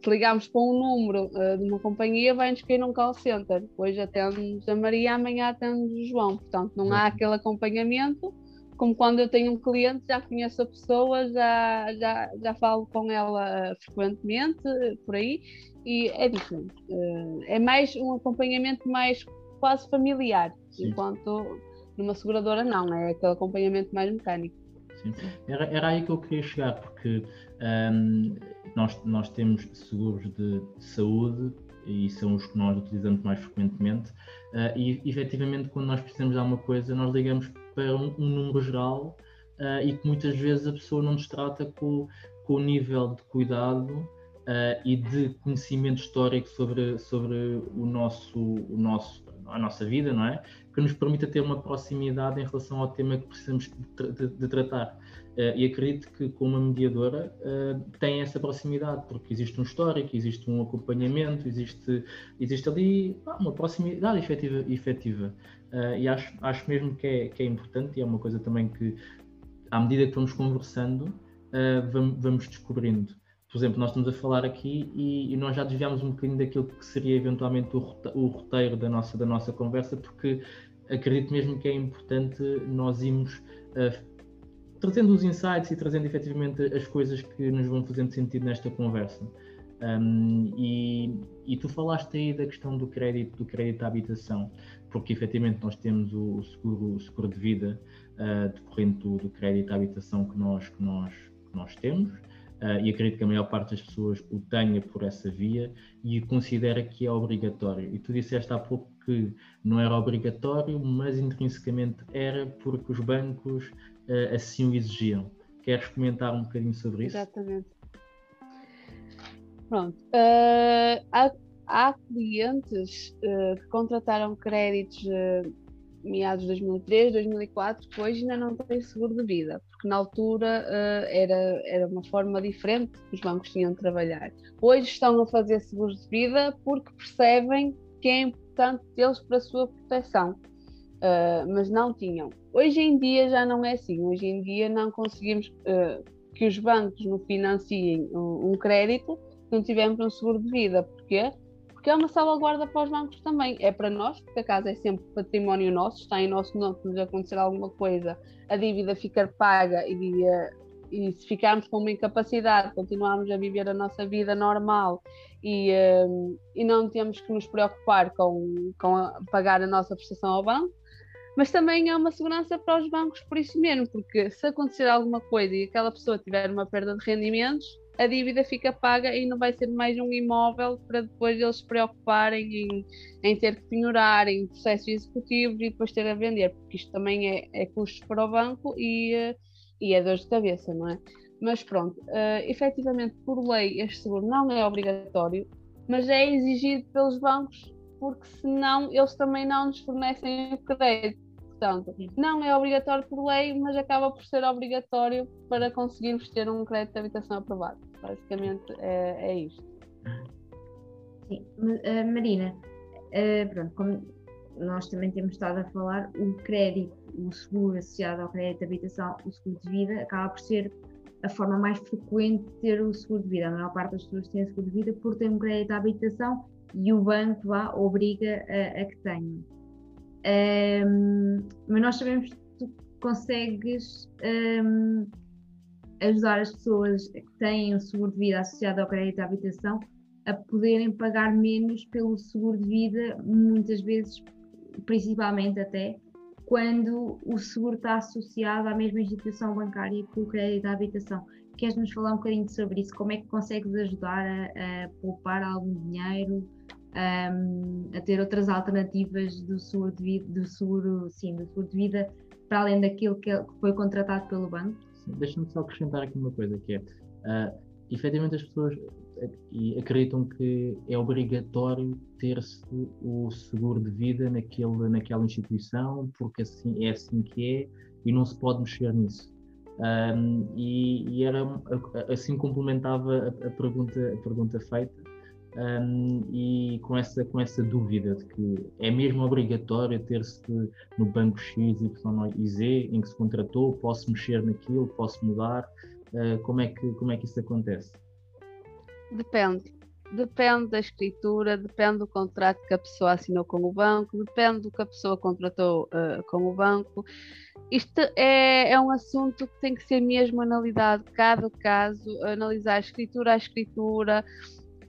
se ligarmos para um número uh, de uma companhia, vai-nos cair num call center. Hoje atendemos a Maria, amanhã atendemos o João. Portanto, não há uhum. aquele acompanhamento como quando eu tenho um cliente, já conheço a pessoa, já, já, já falo com ela frequentemente, por aí, e é diferente. Uh, é mais um acompanhamento mais quase familiar, Sim. enquanto numa seguradora não, é aquele acompanhamento mais mecânico. Sim. Era, era aí que eu queria chegar, porque um, nós, nós temos seguros de saúde e são os que nós utilizamos mais frequentemente. Uh, e efetivamente, quando nós precisamos de alguma coisa, nós ligamos para um, um número geral uh, e que muitas vezes a pessoa não nos trata com, com o nível de cuidado uh, e de conhecimento histórico sobre, sobre o nosso, o nosso, a nossa vida, não é? Que nos permita ter uma proximidade em relação ao tema que precisamos de, de, de tratar. Uh, e acredito que com uma mediadora uh, tem essa proximidade, porque existe um histórico, existe um acompanhamento, existe, existe ali uma proximidade efetiva. efetiva. Uh, e acho, acho mesmo que é, que é importante e é uma coisa também que, à medida que vamos conversando, vamos, descobrindo por exemplo, nós estamos a falar aqui e, nós já desviámos um bocadinho daquilo que seria eventualmente o, roteiro da nossa, da nossa conversa, porque acredito mesmo que é importante nós irmos trazendo os insights e trazendo efetivamente as coisas que nos vão fazendo sentido nesta conversa. Um, e, e, tu falaste aí da questão do crédito, do crédito à habitação, porque efetivamente nós temos o, seguro, o seguro de vida uh, decorrente do, do, crédito à habitação que nós, que nós, que nós temos. Uh, e acredito que a maior parte das pessoas o tenha por essa via e considera que é obrigatório. E tu disseste há pouco que não era obrigatório, mas intrinsecamente era porque os bancos uh, assim o exigiam. Queres comentar um bocadinho sobre isso? Exatamente. Pronto. Uh, há, há, clientes que contrataram créditos meados de 2003, 2004, que hoje ainda não têm seguro de vida, porque na altura uh, era, era uma forma diferente que os bancos tinham de trabalhar. Hoje estão a fazer seguros de vida porque percebem que é importante tê-los para a sua proteção, uh, mas não tinham. Hoje em dia já não é assim, hoje em dia não conseguimos uh, que os bancos nos financiem um, um crédito se não tivermos um seguro de vida, porque porque é uma salvaguarda para os bancos também. É para nós, porque a casa é sempre património nosso, está em nosso nome, se nos acontecer alguma coisa, a dívida ficar paga e, e se ficarmos com uma incapacidade, continuarmos a viver a nossa vida normal e, eh, e não temos que nos preocupar com, com a, pagar a nossa prestação ao banco. Mas também é uma segurança para os bancos por isso mesmo, porque se acontecer alguma coisa e aquela pessoa tiver uma perda de rendimentos, a dívida fica paga e não vai ser mais um imóvel para depois eles se preocuparem em, em ter que penhorar em processos executivos e depois ter a vender, porque isto também é, é custos para o banco e, eh, e é dor de cabeça, não é? Mas pronto, uh, efetivamente, por lei, este seguro não é obrigatório, mas é exigido pelos bancos, porque senão eles também não nos fornecem o crédito. Portanto, não é obrigatório por lei, mas acaba por ser obrigatório para conseguirmos ter um crédito de habitação aprovado. Basicamente é, é isto. Sim, uh, Marina, uh, pronto, como nós também temos estado a falar, o crédito, o seguro associado ao crédito de habitação, o seguro de vida, acaba por ser a forma mais frequente de ter o seguro de vida. A maior parte das pessoas tem seguro de vida por ter um crédito de habitação e o banco lá obriga a, a que tenham. Um, mas nós sabemos que tu consegues um, ajudar as pessoas que têm o seguro de vida associado ao crédito à habitação a poderem pagar menos pelo seguro de vida, muitas vezes, principalmente até, quando o seguro está associado à mesma instituição bancária que o crédito à habitação. Queres-nos falar um bocadinho sobre isso? Como é que consegues ajudar a, a poupar algum dinheiro, um, a ter outras alternativas do seguro de vida, do seguro, sim, do seguro de vida, para além daquilo que foi contratado pelo banco? Deixa-me só acrescentar aqui uma coisa que é, uh, efetivamente as pessoas acreditam que é obrigatório ter-se o seguro de vida naquele, naquela instituição, porque assim, é assim que é e não se pode mexer nisso. Um, e, e, era assim complementava a, a, pergunta, a pergunta feita um, e com essa, com essa dúvida de que é mesmo obrigatório ter-se no banco X, Y e Z em que se contratou, posso mexer naquilo, posso mudar, uh, como, é que, como é que isso acontece? Depende. Depende da escritura, depende do contrato que a pessoa assinou com o banco, depende do que a pessoa contratou uh, com o banco. Isto é, é um assunto que tem que ser mesmo analisado cada caso, analisar a escritura a escritura,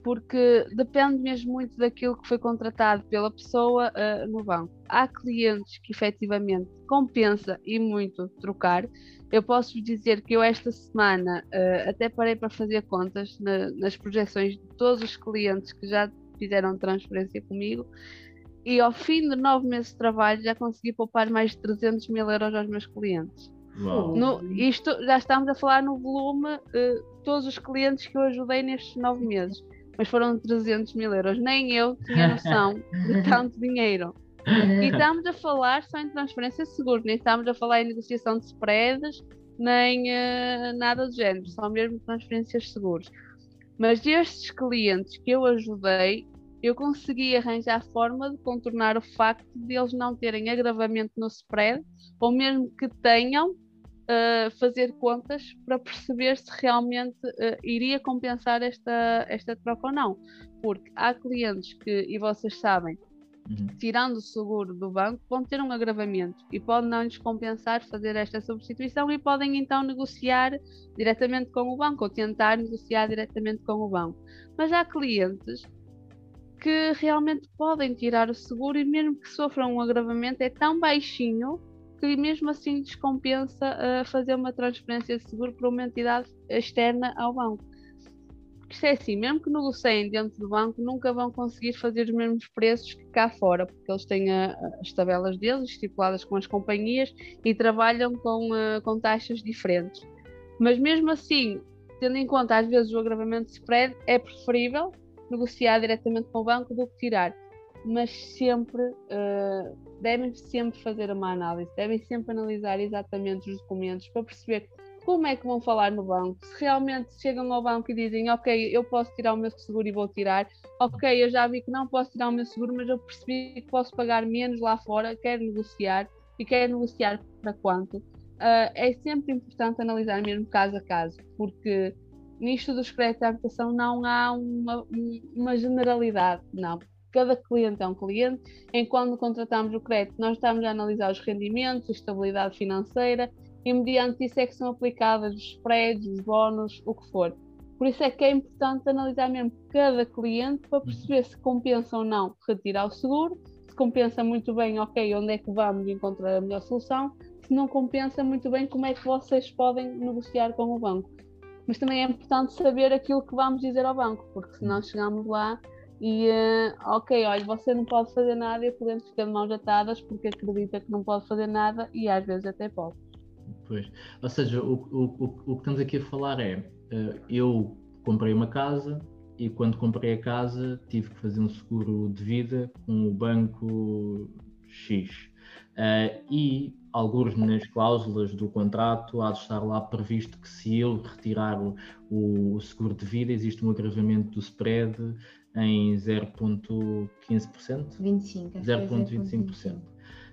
porque depende mesmo muito daquilo que foi contratado pela pessoa uh, no banco. Há clientes que efetivamente compensa e muito trocar. Eu posso vos dizer que eu esta semana uh, até parei para fazer contas na, nas projeções de todos os clientes que já fizeram transferência comigo e ao fim de nove meses de trabalho já consegui poupar mais de 300 mil euros aos meus clientes. No, isto já estamos a falar no volume uh, todos os clientes que eu ajudei nestes nove meses mas foram 300 mil euros. Nem eu tinha noção de (laughs) tanto dinheiro. E estamos a falar só em transferência de seguros, nem estamos a falar em negociação de spreads, nem uh, nada do género, só mesmo transferências de seguros. Mas destes clientes que eu ajudei, eu consegui arranjar forma de contornar o facto de eles não terem agravamento no spread, ou mesmo que tenham, uh, fazer contas para perceber se realmente uh, iria compensar esta, esta troca ou não. Porque há clientes que, e vocês sabem, uhum. tirando o seguro do banco, vão ter um agravamento e pode não lhes compensar fazer esta substituição e podem então negociar diretamente com o banco ou tentar negociar diretamente com o banco. Mas há clientes que realmente podem tirar o seguro e mesmo que sofram um agravamento é tão baixinho que mesmo assim descompensa uh, fazer uma transferência de seguro para uma entidade externa ao banco. Isto é assim, mesmo que negociem dentro do banco, nunca vão conseguir fazer os mesmos preços que cá fora, porque eles têm a, as tabelas deles estipuladas com as companhias e trabalham com, uh, com taxas diferentes. Mas mesmo assim, tendo em conta às vezes o agravamento de spread, é preferível negociar diretamente com o banco do que tirar mas sempre uh, devem sempre fazer uma análise, devem sempre analisar exatamente os documentos para perceber como é que vão falar no banco, se realmente chegam ao banco e dizem ok, eu posso tirar o meu seguro e vou tirar, ok, eu já vi que não posso tirar o meu seguro, mas eu percebi que posso pagar menos lá fora, quero negociar e quero negociar para quanto. Uh, é sempre importante analisar mesmo caso a caso, porque nisto dos créditos de habitação não há uma, uma generalidade, não cada cliente é um cliente, enquanto contratamos o crédito, nós estamos a analisar os rendimentos, a estabilidade financeira e mediante isso é que são aplicadas os spreads, os bónus, o que for. Por isso é que é importante analisar mesmo cada cliente para perceber se compensa ou não retirar o seguro, se compensa muito bem, ok, onde é que vamos encontrar a melhor solução, se não compensa muito bem, como é que vocês podem negociar com o banco. Mas também é importante saber aquilo que vamos dizer ao banco, porque se nós chegamos lá e, uh, ok, olha, você não pode fazer nada e o cliente fica de mãos atadas porque acredita que não pode fazer nada e às vezes até pode. Pois, ou seja, o, o, o, o que estamos aqui a falar é, uh, eu comprei uma casa e quando comprei a casa tive que fazer um seguro de vida com o banco X. Uh, e alguns nas cláusulas do contrato há de estar lá previsto que se eu retirar o, o seguro de vida existe um agravamento do spread em 0,15%? 25%. 0,25%.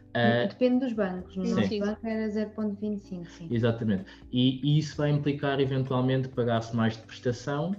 Uh, Depende dos bancos, no sim. nosso banco era 0,25%. Exatamente. E, e, isso vai implicar eventualmente pagar-se mais de prestação,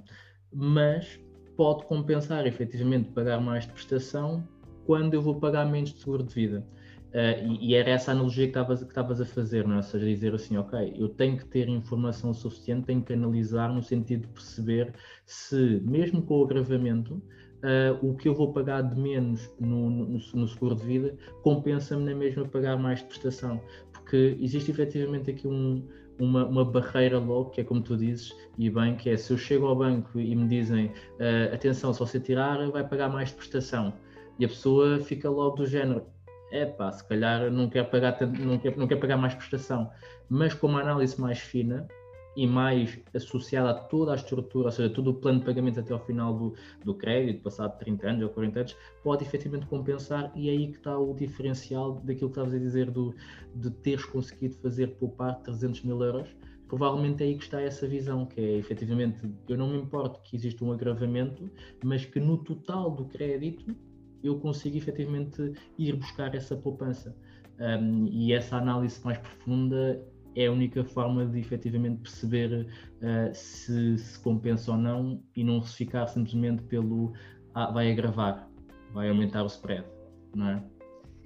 mas pode compensar efetivamente pagar mais de prestação quando eu vou pagar menos de seguro de vida. Uh, e, e, era essa analogia que estavas a fazer, não é? ou seja, dizer assim, ok, eu tenho que ter informação suficiente, tenho que analisar no sentido de perceber se, mesmo com o agravamento, uh, o que eu vou pagar de menos no, no, no seguro de vida compensa-me na mesma pagar mais de prestação, porque existe efetivamente aqui um, uma, uma, barreira logo, que é como tu dizes, e bem, que é se eu chego ao banco e me dizem uh, atenção, se você tirar, vai pagar mais de prestação, e a pessoa fica logo do género é pá, se calhar não quer pagar tanto, não quer, não quer pagar mais prestação, mas com uma análise mais fina e mais associada a toda a estrutura, ou seja, todo o plano de pagamento até ao final do, do crédito, passado 30 anos ou 40 anos, pode efetivamente compensar e é aí que está o diferencial daquilo que estavas a dizer do, de teres conseguido fazer poupar 300 mil euros. Provavelmente é aí que está essa visão, que é efetivamente, eu não me importo que exista um agravamento, mas que no total do crédito eu consigo efetivamente ir buscar essa poupança. Um, e essa análise mais profunda é a única forma de efetivamente perceber uh, se se compensa ou não e não se ficar simplesmente pelo ah, vai agravar, vai aumentar o spread, não é?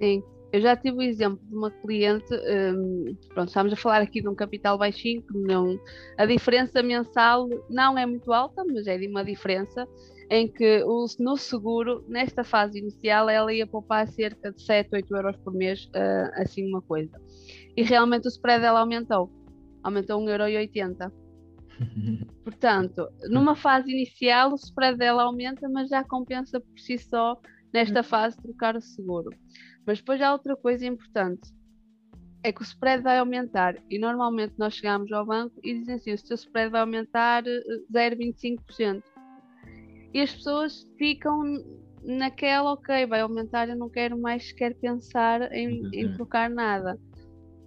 Sim, eu já tive o exemplo de uma cliente, um, pronto, estamos a falar aqui de um capital baixinho, que não, a diferença mensal não é muito alta, mas é de uma diferença em que o, no seguro, nesta fase inicial, ela ia poupar cerca de 7, 8 euros por mês, uh, assim uma coisa. E realmente o spread dela aumentou, aumentou 1,80€. (laughs) Portanto, numa fase inicial o spread dela aumenta, mas já compensa por si só nesta uhum. fase trocar o seguro. Mas depois há outra coisa importante, é que o spread vai aumentar e normalmente nós chegamos ao banco e dizem assim, o seu spread vai aumentar 0,25%. E as pessoas ficam naquela, ok, vai aumentar, eu não quero mais sequer pensar em, em trocar nada.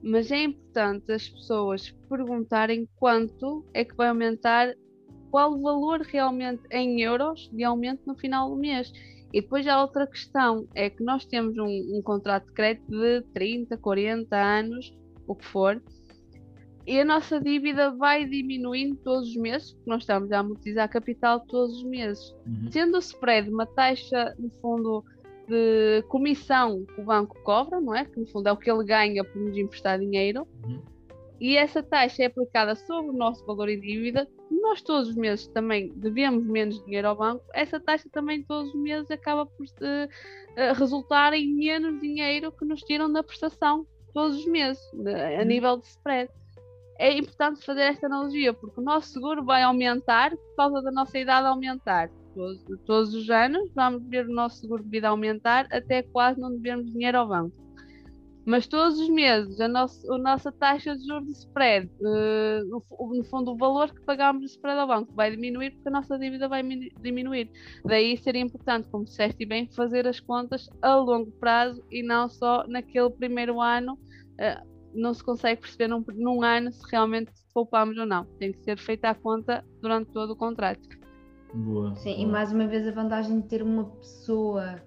Mas é importante as pessoas perguntarem quanto é que vai aumentar, qual o valor realmente em euros de aumento no final do mês. E depois há outra questão, é que nós temos um, um contrato de crédito de 30, 40 anos, o que for, e a nossa dívida vai diminuindo todos os meses, porque nós estamos a amortizar capital todos os meses. Uhum. Sendo o spread uma taxa, no fundo, de comissão que o banco cobra, não é? Que no fundo é o que ele ganha por nos emprestar dinheiro. Uhum. E essa taxa é aplicada sobre o nosso valor em dívida. Nós todos os meses também devemos menos dinheiro ao banco. Essa taxa também todos os meses acaba por uh, resultar em menos dinheiro que nos tiram da prestação todos os meses, a uhum. nível de spread é importante fazer esta analogia, porque o nosso seguro vai aumentar por causa da nossa idade aumentar. Todos, todos os anos vamos ver o nosso seguro de vida aumentar até quase não devermos dinheiro ao banco. Mas todos os meses a, nosso, a nossa taxa de juros de spread, uh, no, no, fundo, o valor que pagamos de spread ao banco vai diminuir porque a nossa dívida vai diminuir. Daí seria importante, como disseste bem, fazer as contas a longo prazo e não só naquele primeiro ano. Não se consegue perceber num, num ano se realmente poupamos ou não. Tem que ser feita a conta durante todo o contrato. Boa, Sim, boa. e mais uma vez a vantagem de ter uma pessoa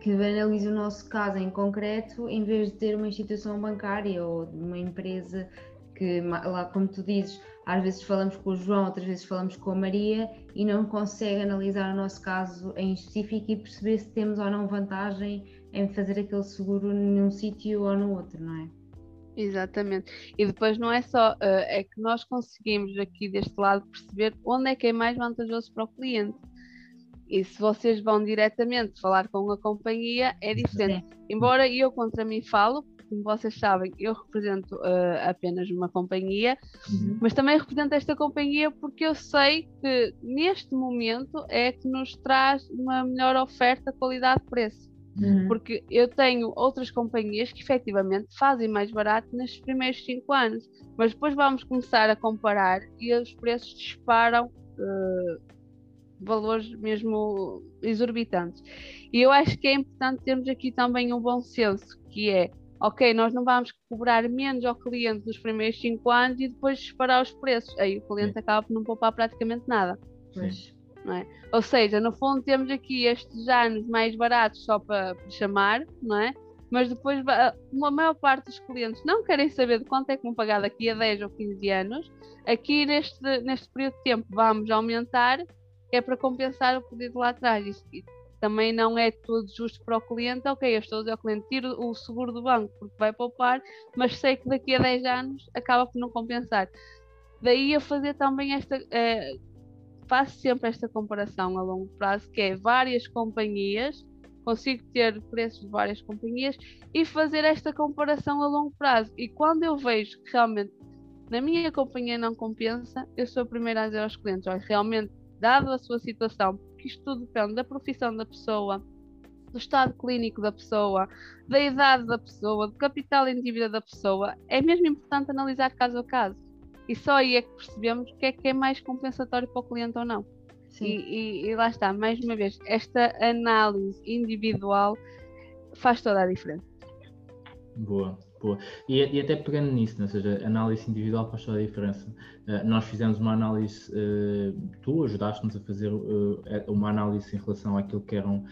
que analise o nosso caso em concreto, em vez de ter uma instituição bancária ou uma empresa que, lá como tu dizes, às vezes falamos com o João, outras vezes falamos com a Maria e não consegue analisar o nosso caso em específico e perceber se temos ou não vantagem em fazer aquele seguro num sítio ou no outro, não é? Exatamente. E depois não é só, uh, é que nós conseguimos aqui deste lado perceber onde é que é mais vantajoso para o cliente. E se vocês vão diretamente falar com a companhia, é diferente. Sim. Embora eu contra mim falo, como vocês sabem, eu represento uh, apenas uma companhia, uhum. mas também represento esta companhia porque eu sei que neste momento é que nos traz uma melhor oferta qualidade-preço. Uhum. Porque eu tenho outras companhias que efetivamente fazem mais barato nestes primeiros 5 anos, mas depois vamos começar a comparar e os preços disparam uh, valores mesmo exorbitantes. E eu acho que é importante termos aqui também um bom senso, que é ok, nós não vamos cobrar menos ao cliente nos primeiros 5 anos e depois disparar os preços. Aí o cliente acaba por não poupar praticamente nada. Pois. É? Ou seja, no fundo temos aqui estes anos mais baratos só para chamar, não é? Mas depois a maior parte dos clientes não querem saber de quanto é que vão pagar daqui a 10 ou 15 anos. Aqui neste, neste período de tempo vamos aumentar, é para compensar o pedido lá atrás. Isto, também não é todo justo para o cliente, ok, eu estou a dizer ao cliente, tiro o seguro do banco porque vai poupar, mas sei que daqui a 10 anos acaba por não compensar. Daí a fazer também esta. Eh, faço sempre esta comparação a longo prazo, que é várias companhias, consigo ter preços de várias companhias e fazer esta comparação a longo prazo. E quando eu vejo que realmente na minha companhia não compensa, eu sou a primeira a dizer aos clientes, olha, realmente, dado a sua situação, porque isto tudo depende da profissão da pessoa, do estado clínico da pessoa, da idade da pessoa, do capital em dívida da pessoa, é mesmo importante analisar caso a caso e só aí é que percebemos o que é que é mais compensatório para o cliente ou não. E, e, e, lá está, mais uma vez, esta análise individual faz toda a diferença. Boa, boa. E, e até pegando nisso, né? ou seja, análise individual faz toda a diferença. Uh, nós fizemos uma análise, uh, tu ajudaste-nos a fazer uh, uma análise em relação àquilo que eram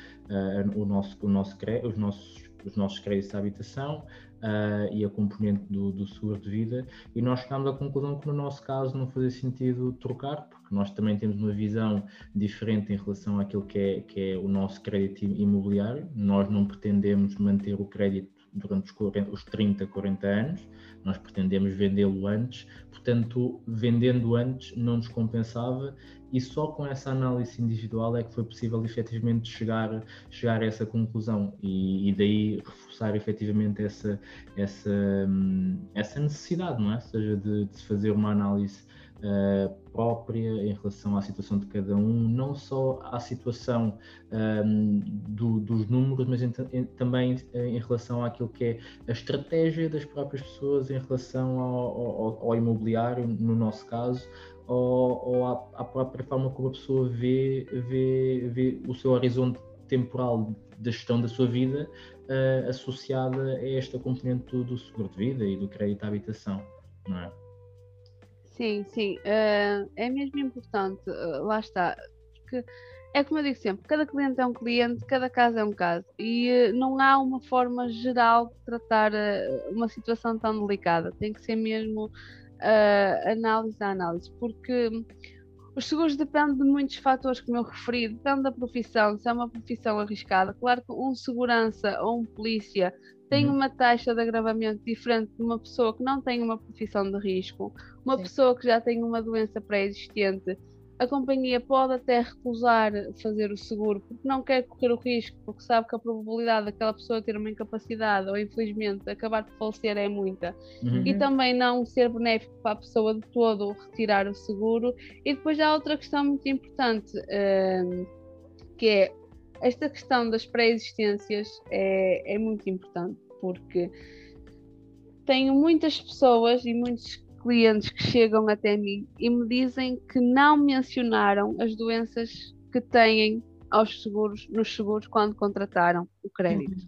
o nosso, o nosso, os nossos os nossos créditos de habitação uh, e a componente do, do, seguro de vida, e nós chegámos à conclusão que no nosso caso não fazia sentido trocar, porque nós também temos uma visão diferente em relação àquilo que é, que é o nosso crédito imobiliário, nós não pretendemos manter o crédito durante os, 40, os 30, 40 anos, nós pretendemos vendê-lo antes, portanto, vendendo antes não nos compensava e só com essa análise individual é que foi possível efetivamente chegar, chegar a essa conclusão e, e daí reforçar efetivamente essa, essa, hum, essa necessidade, não é? Ou seja, de, de fazer uma análise uh, própria em relação à situação de cada um, não só à situação um, do, dos números, mas em, em, também em relação àquilo que é a estratégia das próprias pessoas em relação ao, ao, ao imobiliário, no nosso caso, ou, ou à, à, própria forma como a pessoa vê, vê, vê o seu horizonte temporal da gestão da sua vida uh, associada a esta componente do, do, seguro de vida e do crédito à habitação, não é? Sim, sim, uh, é mesmo importante, uh, lá está, porque é como eu digo sempre, cada cliente é um cliente, cada caso é um caso. E não há uma forma geral de tratar uma situação tão delicada, tem que ser mesmo análise a análise, porque os seguros dependem de muitos fatores, como eu referi, depende da profissão, se é uma profissão arriscada. Claro que um segurança ou um polícia tem uhum. uma taxa de agravamento diferente de uma pessoa que não tem uma profissão de risco, uma Sim. pessoa que já tem uma doença pré-existente a companhia pode até recusar fazer o seguro porque não quer correr o risco, porque sabe que a probabilidade daquela pessoa ter uma incapacidade ou infelizmente acabar de falecer é muita. Uhum. E também não ser benéfico para a pessoa de todo retirar o seguro. E depois há outra questão muito importante, um, que é esta questão das pré-existências é, é muito importante porque tenho muitas pessoas e muitos clientes que chegam até mim e me dizem que não mencionaram as doenças que têm aos seguros, nos seguros quando contrataram o crédito.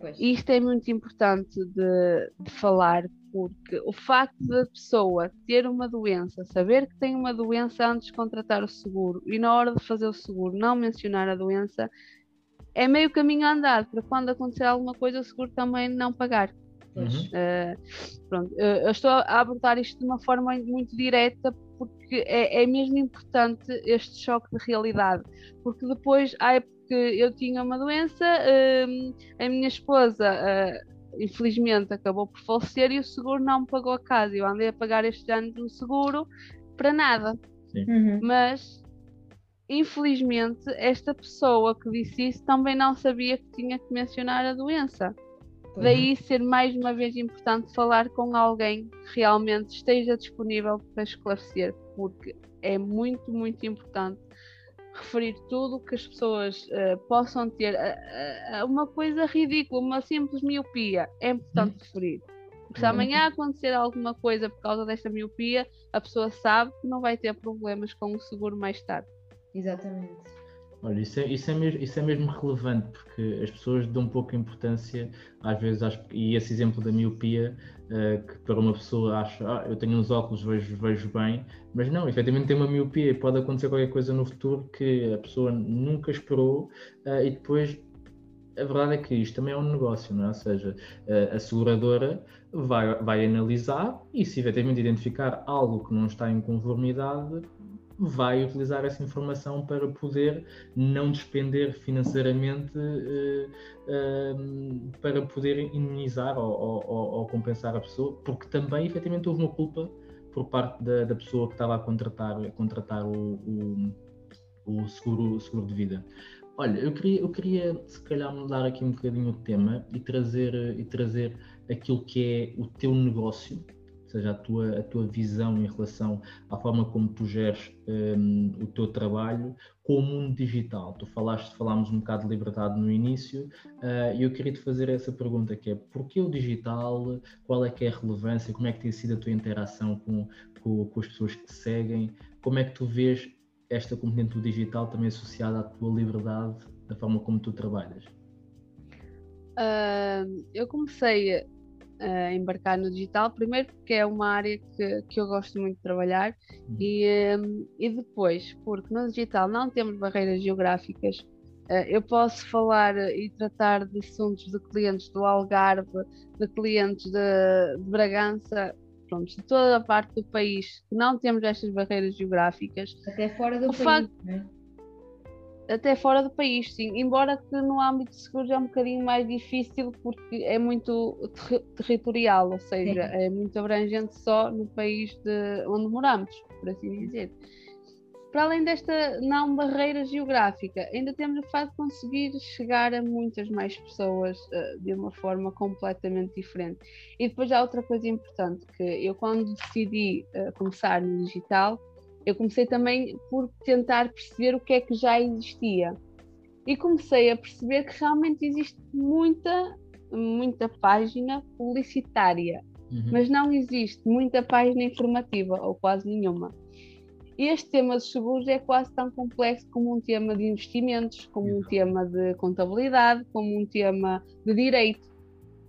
Uhum. Isto é muito importante de, de, falar, porque o facto da pessoa ter uma doença, saber que tem uma doença antes de contratar o seguro e na hora de fazer o seguro não mencionar a doença, é meio caminho andado para quando acontecer alguma coisa o seguro também não pagar. Uhum. Uh, pronto, uh, eu estou a abordar isto de uma forma muito direta porque é, é mesmo importante este choque de realidade, porque depois, ai, porque eu tinha uma doença, uh, a minha esposa infelizmente acabou por falecer e o seguro não me pagou a casa. Eu andei a pagar estes anos no seguro para nada. Uhum. Mas infelizmente esta pessoa que disse isso também não sabia que tinha que mencionar a doença. Daí ser mais uma vez importante falar com alguém que realmente esteja disponível para esclarecer, porque é muito, muito importante referir tudo que as pessoas uh, possam ter. Uh, uh, uma coisa ridícula, uma simples miopia, é importante hum. referir. Porque se amanhã acontecer alguma coisa por causa desta miopia, a pessoa sabe que não vai ter problemas com o seguro mais tarde. Exatamente. Olha, isso é, isso, é mesmo, isso é mesmo relevante, porque as pessoas dão pouca importância, às vezes, às, e esse exemplo da miopia, uh, que para uma pessoa acha, ah, eu tenho uns óculos, vejo, vejo bem, mas não, efetivamente tem uma miopia e pode acontecer qualquer coisa no futuro que a pessoa nunca esperou uh, e depois a verdade é que isto também é um negócio, não é? Ou seja, eh, a seguradora vai, vai analisar e se efetivamente identificar algo que não está em conformidade, vai utilizar essa informação para poder não despender financeiramente uh, uh, para poder imunizar ou, ou, ou, compensar a pessoa, porque também efetivamente houve uma culpa por parte da, da pessoa que estava a contratar, a contratar o, o, o, seguro, o seguro de vida. Olha, eu queria, eu queria se calhar mudar aqui um bocadinho o tema e trazer, e trazer aquilo que é o teu negócio, seja, a tua, a tua visão em relação à forma como tu geres um, o teu trabalho com o mundo digital. Tu falaste, falámos um bocado de liberdade no início uh, e eu queria te fazer essa pergunta que é porquê o digital, qual é que é a relevância, como é que tem sido a tua interação com, com, com as pessoas que te seguem, como é que tu vês esta componente do digital também associada à tua liberdade, da forma como tu trabalhas? Uh, eu comecei uh, embarcar no digital, primeiro porque é uma área que, que eu gosto muito de trabalhar uhum. e, um, e depois porque no digital não temos barreiras geográficas. Uh, eu posso falar e tratar de assuntos de clientes do Algarve, de clientes de, de Bragança, pronto, de toda a parte do país que não temos estas barreiras geográficas. Até fora do o país, facto, né? Até fora do país, sim. Embora que no âmbito de seguros é um bocadinho mais difícil porque é muito ter territorial, ou seja, sim. é muito abrangente só no país de onde moramos, por assim dizer. Para além desta não barreira geográfica, ainda temos o facto de conseguir chegar a muitas mais pessoas uh, de uma forma completamente diferente. E depois há outra coisa importante, que eu quando decidi uh, começar no digital, eu comecei também por tentar perceber o que é que já existia. E comecei a perceber que realmente existe muita, muita página publicitária, uhum. mas não existe muita página informativa, ou quase nenhuma. este tema dos seguros é quase tão complexo como um tema de investimentos, como um tema de contabilidade, como um tema de direito,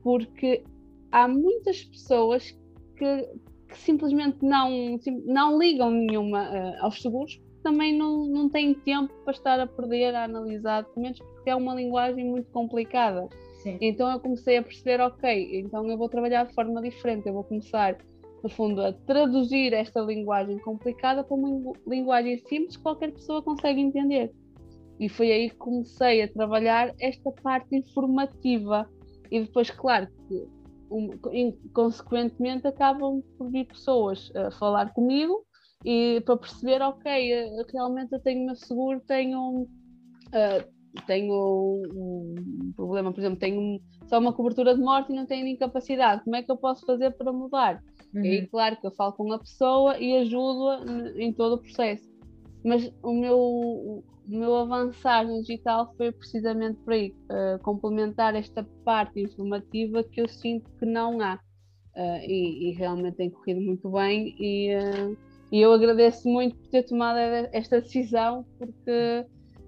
porque há muitas pessoas que, que simplesmente não, não ligam nenhuma uh, aos seguros, também não, não têm tempo para estar a perder a analisar documentos, porque é uma linguagem muito complicada. Sim. Então eu comecei a perceber, ok, então eu vou trabalhar de forma diferente, eu vou começar no fundo, a traduzir esta linguagem complicada para uma linguagem simples que qualquer pessoa consegue entender. E foi aí que comecei a trabalhar esta parte informativa. E depois, claro, que um, consequentemente acabam por vir pessoas a falar comigo e para perceber, ok, eh, realmente eu tenho meu seguro, tenho, uh, tenho um problema, por exemplo, tenho só uma cobertura de morte e não tenho incapacidade, como é que eu posso fazer para mudar? Uhum. E aí, claro que eu falo com a pessoa e ajudo-a em todo o processo. Mas o meu, meu avançar no digital foi precisamente por aí, uh, complementar esta parte informativa que eu sinto que não há. Uh, e, e, realmente tem corrido muito bem e, uh, e eu agradeço muito por ter tomado esta decisão porque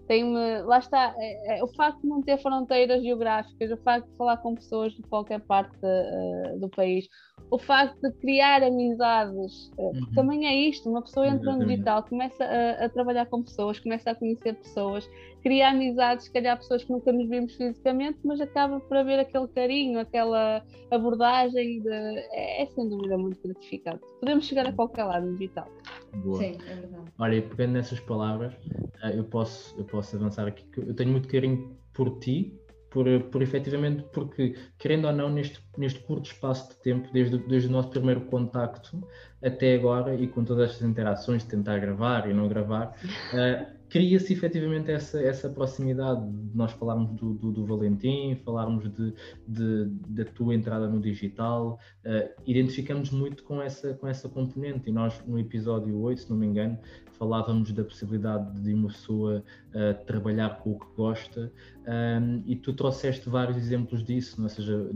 tem-me. Lá está, é, é, o facto de não ter fronteiras geográficas, o facto de falar com pessoas de qualquer parte uh, do país, o facto de criar amizades, uh, uhum. também é isto: uma pessoa entra no digital, começa a, a, trabalhar com pessoas, começa a conhecer pessoas, cria amizades, se calhar pessoas que nunca nos vimos fisicamente, mas acaba por haver aquele carinho, aquela abordagem de. É, é sem dúvida muito gratificante. Podemos chegar a qualquer lado no digital. Boa. Sim, é verdade. Olha, e pegando nessas palavras, eh, eu posso, eu posso avançar aqui. Eu tenho muito carinho por ti, por, por efetivamente, porque, querendo ou não, neste, neste curto espaço de tempo, desde, desde o nosso primeiro contacto até agora, e com todas estas interações de tentar gravar e não gravar, uh, (laughs) cria-se efetivamente essa, essa proximidade de nós falarmos do, do, do Valentim, falarmos de, de, da tua entrada no digital, uh, identificamos muito com essa, com essa componente. E nós no episódio 8, se não me engano, falávamos da possibilidade de uma pessoa uh, trabalhar com o que gosta um, e tu trouxeste vários exemplos disso, não? É? ou seja,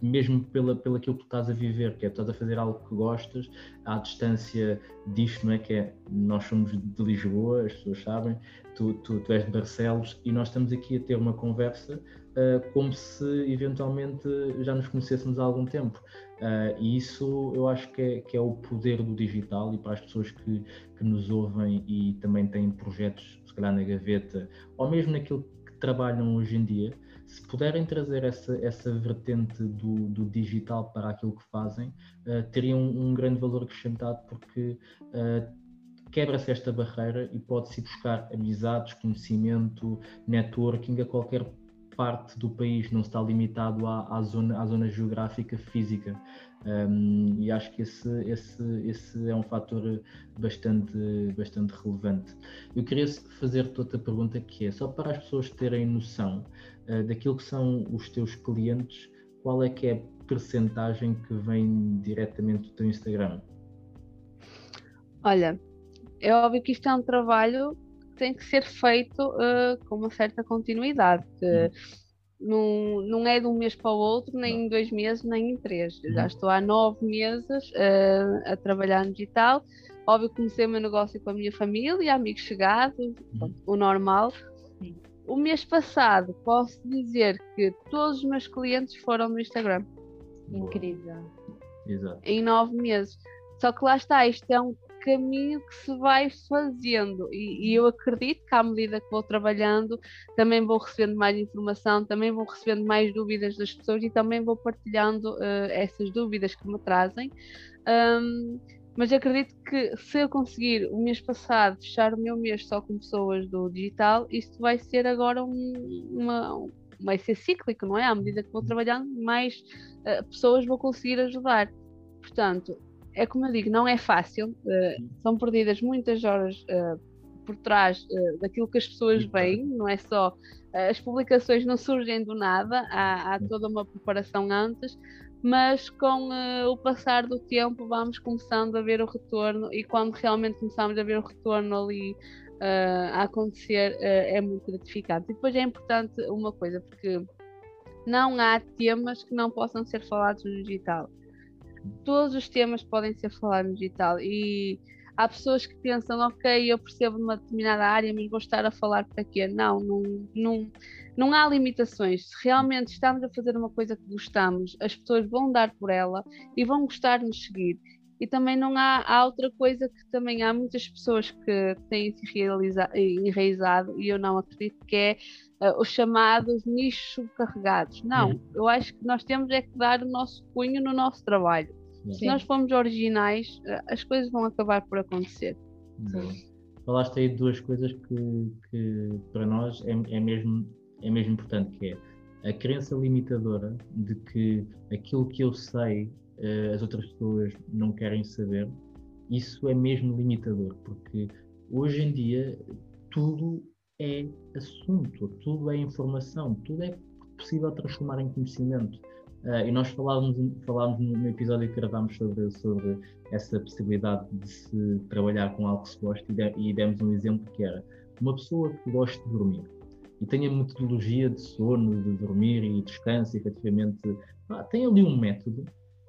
mesmo pela, pela aquilo que tu estás a viver, que é estás a fazer algo que gostas, à distância disto, não é? Que é, nós somos de Lisboa, as pessoas sabem, tu, tu, tu és de Barcelos e nós estamos aqui a ter uma conversa uh, como se eventualmente já nos conhecêssemos há algum tempo. Uh, e isso eu acho que é, que é o poder do digital e para as pessoas que, que nos ouvem e também têm projetos, se calhar na gaveta, ou mesmo naquilo que trabalham hoje em dia, se puderem trazer essa, essa vertente do, do digital para aquilo que fazem, uh, teriam um, um, grande valor acrescentado porque uh, quebra-se esta barreira e pode-se buscar amizades, conhecimento, networking a qualquer parte do país, não está limitado à, à, zona, à zona geográfica física. Um, e acho que esse, esse, esse é um fator bastante, bastante relevante. Eu queria fazer-te outra pergunta que é, só para as pessoas terem noção uh, daquilo que são os teus clientes, qual é que é a percentagem que vem diretamente do teu Instagram? Olha, é óbvio que isto é um trabalho que tem que ser feito uh, com uma certa continuidade. Que, não, não é de um mês para o outro, nem em dois meses, nem em três. Eu já uhum. estou há nove meses uh, a trabalhar no digital. Óbvio que comecei o meu negócio com a minha família, amigos chegados, uhum. o normal. O mês passado posso dizer que todos os meus clientes foram no Instagram. Incrível. Exato. Em nove meses. Só que lá está, isto é um caminho que se vai fazendo. E, e, eu acredito que à medida que vou trabalhando, também vou recebendo mais informação, também vou recebendo mais dúvidas das pessoas e também vou partilhando uh, essas dúvidas que me trazem. Um, mas acredito que se eu conseguir o mês passado fechar o meu mês só com pessoas do digital, isto vai ser agora um, uma, vai ser cíclico, não é? À medida que vou trabalhando, mais uh, pessoas vou conseguir ajudar. Portanto, é como eu digo, não é fácil, uh, são perdidas muitas horas uh, por trás uh, daquilo que as pessoas veem, não é só. as publicações não surgem do nada, há, há toda uma preparação antes, mas com o passar do tempo vamos começando a ver o retorno e quando realmente começamos a ver o retorno ali a acontecer é muito gratificante. E depois é importante uma coisa, porque não há temas que não possam ser falados no digital todos os temas podem ser falados no digital e há pessoas que pensam, ok, eu percebo numa determinada área, mas vou estar a falar para quê? Não, não, não, não há limitações. Se realmente estamos a fazer uma coisa que gostamos, as pessoas vão dar por ela e vão gostar de nos seguir. E também não há, há outra coisa que também há muitas pessoas que têm se enraizado, e eu não acredito, que é uh, os chamados nichos subcarregados. Não, uhum. eu acho que nós temos é que dar o nosso cunho no nosso trabalho. Sim. Se nós formos originais, uh, as coisas vão acabar por acontecer. Sim. Falaste aí de duas coisas que, que para nós é, é, mesmo, é mesmo importante, que é a crença limitadora de que aquilo que eu sei uh, as outras pessoas não querem saber, isso é mesmo limitador, porque hoje em dia tudo é assunto, tudo é informação, tudo é possível transformar em conhecimento. Uh, e nós falávamos, falávamos no episódio que gravámos sobre, sobre essa possibilidade de se trabalhar com algo que se gosta e, de, e demos um exemplo que era uma pessoa que gosta de dormir e tem a metodologia de sono, de dormir e descanso, efetivamente, tem ali um método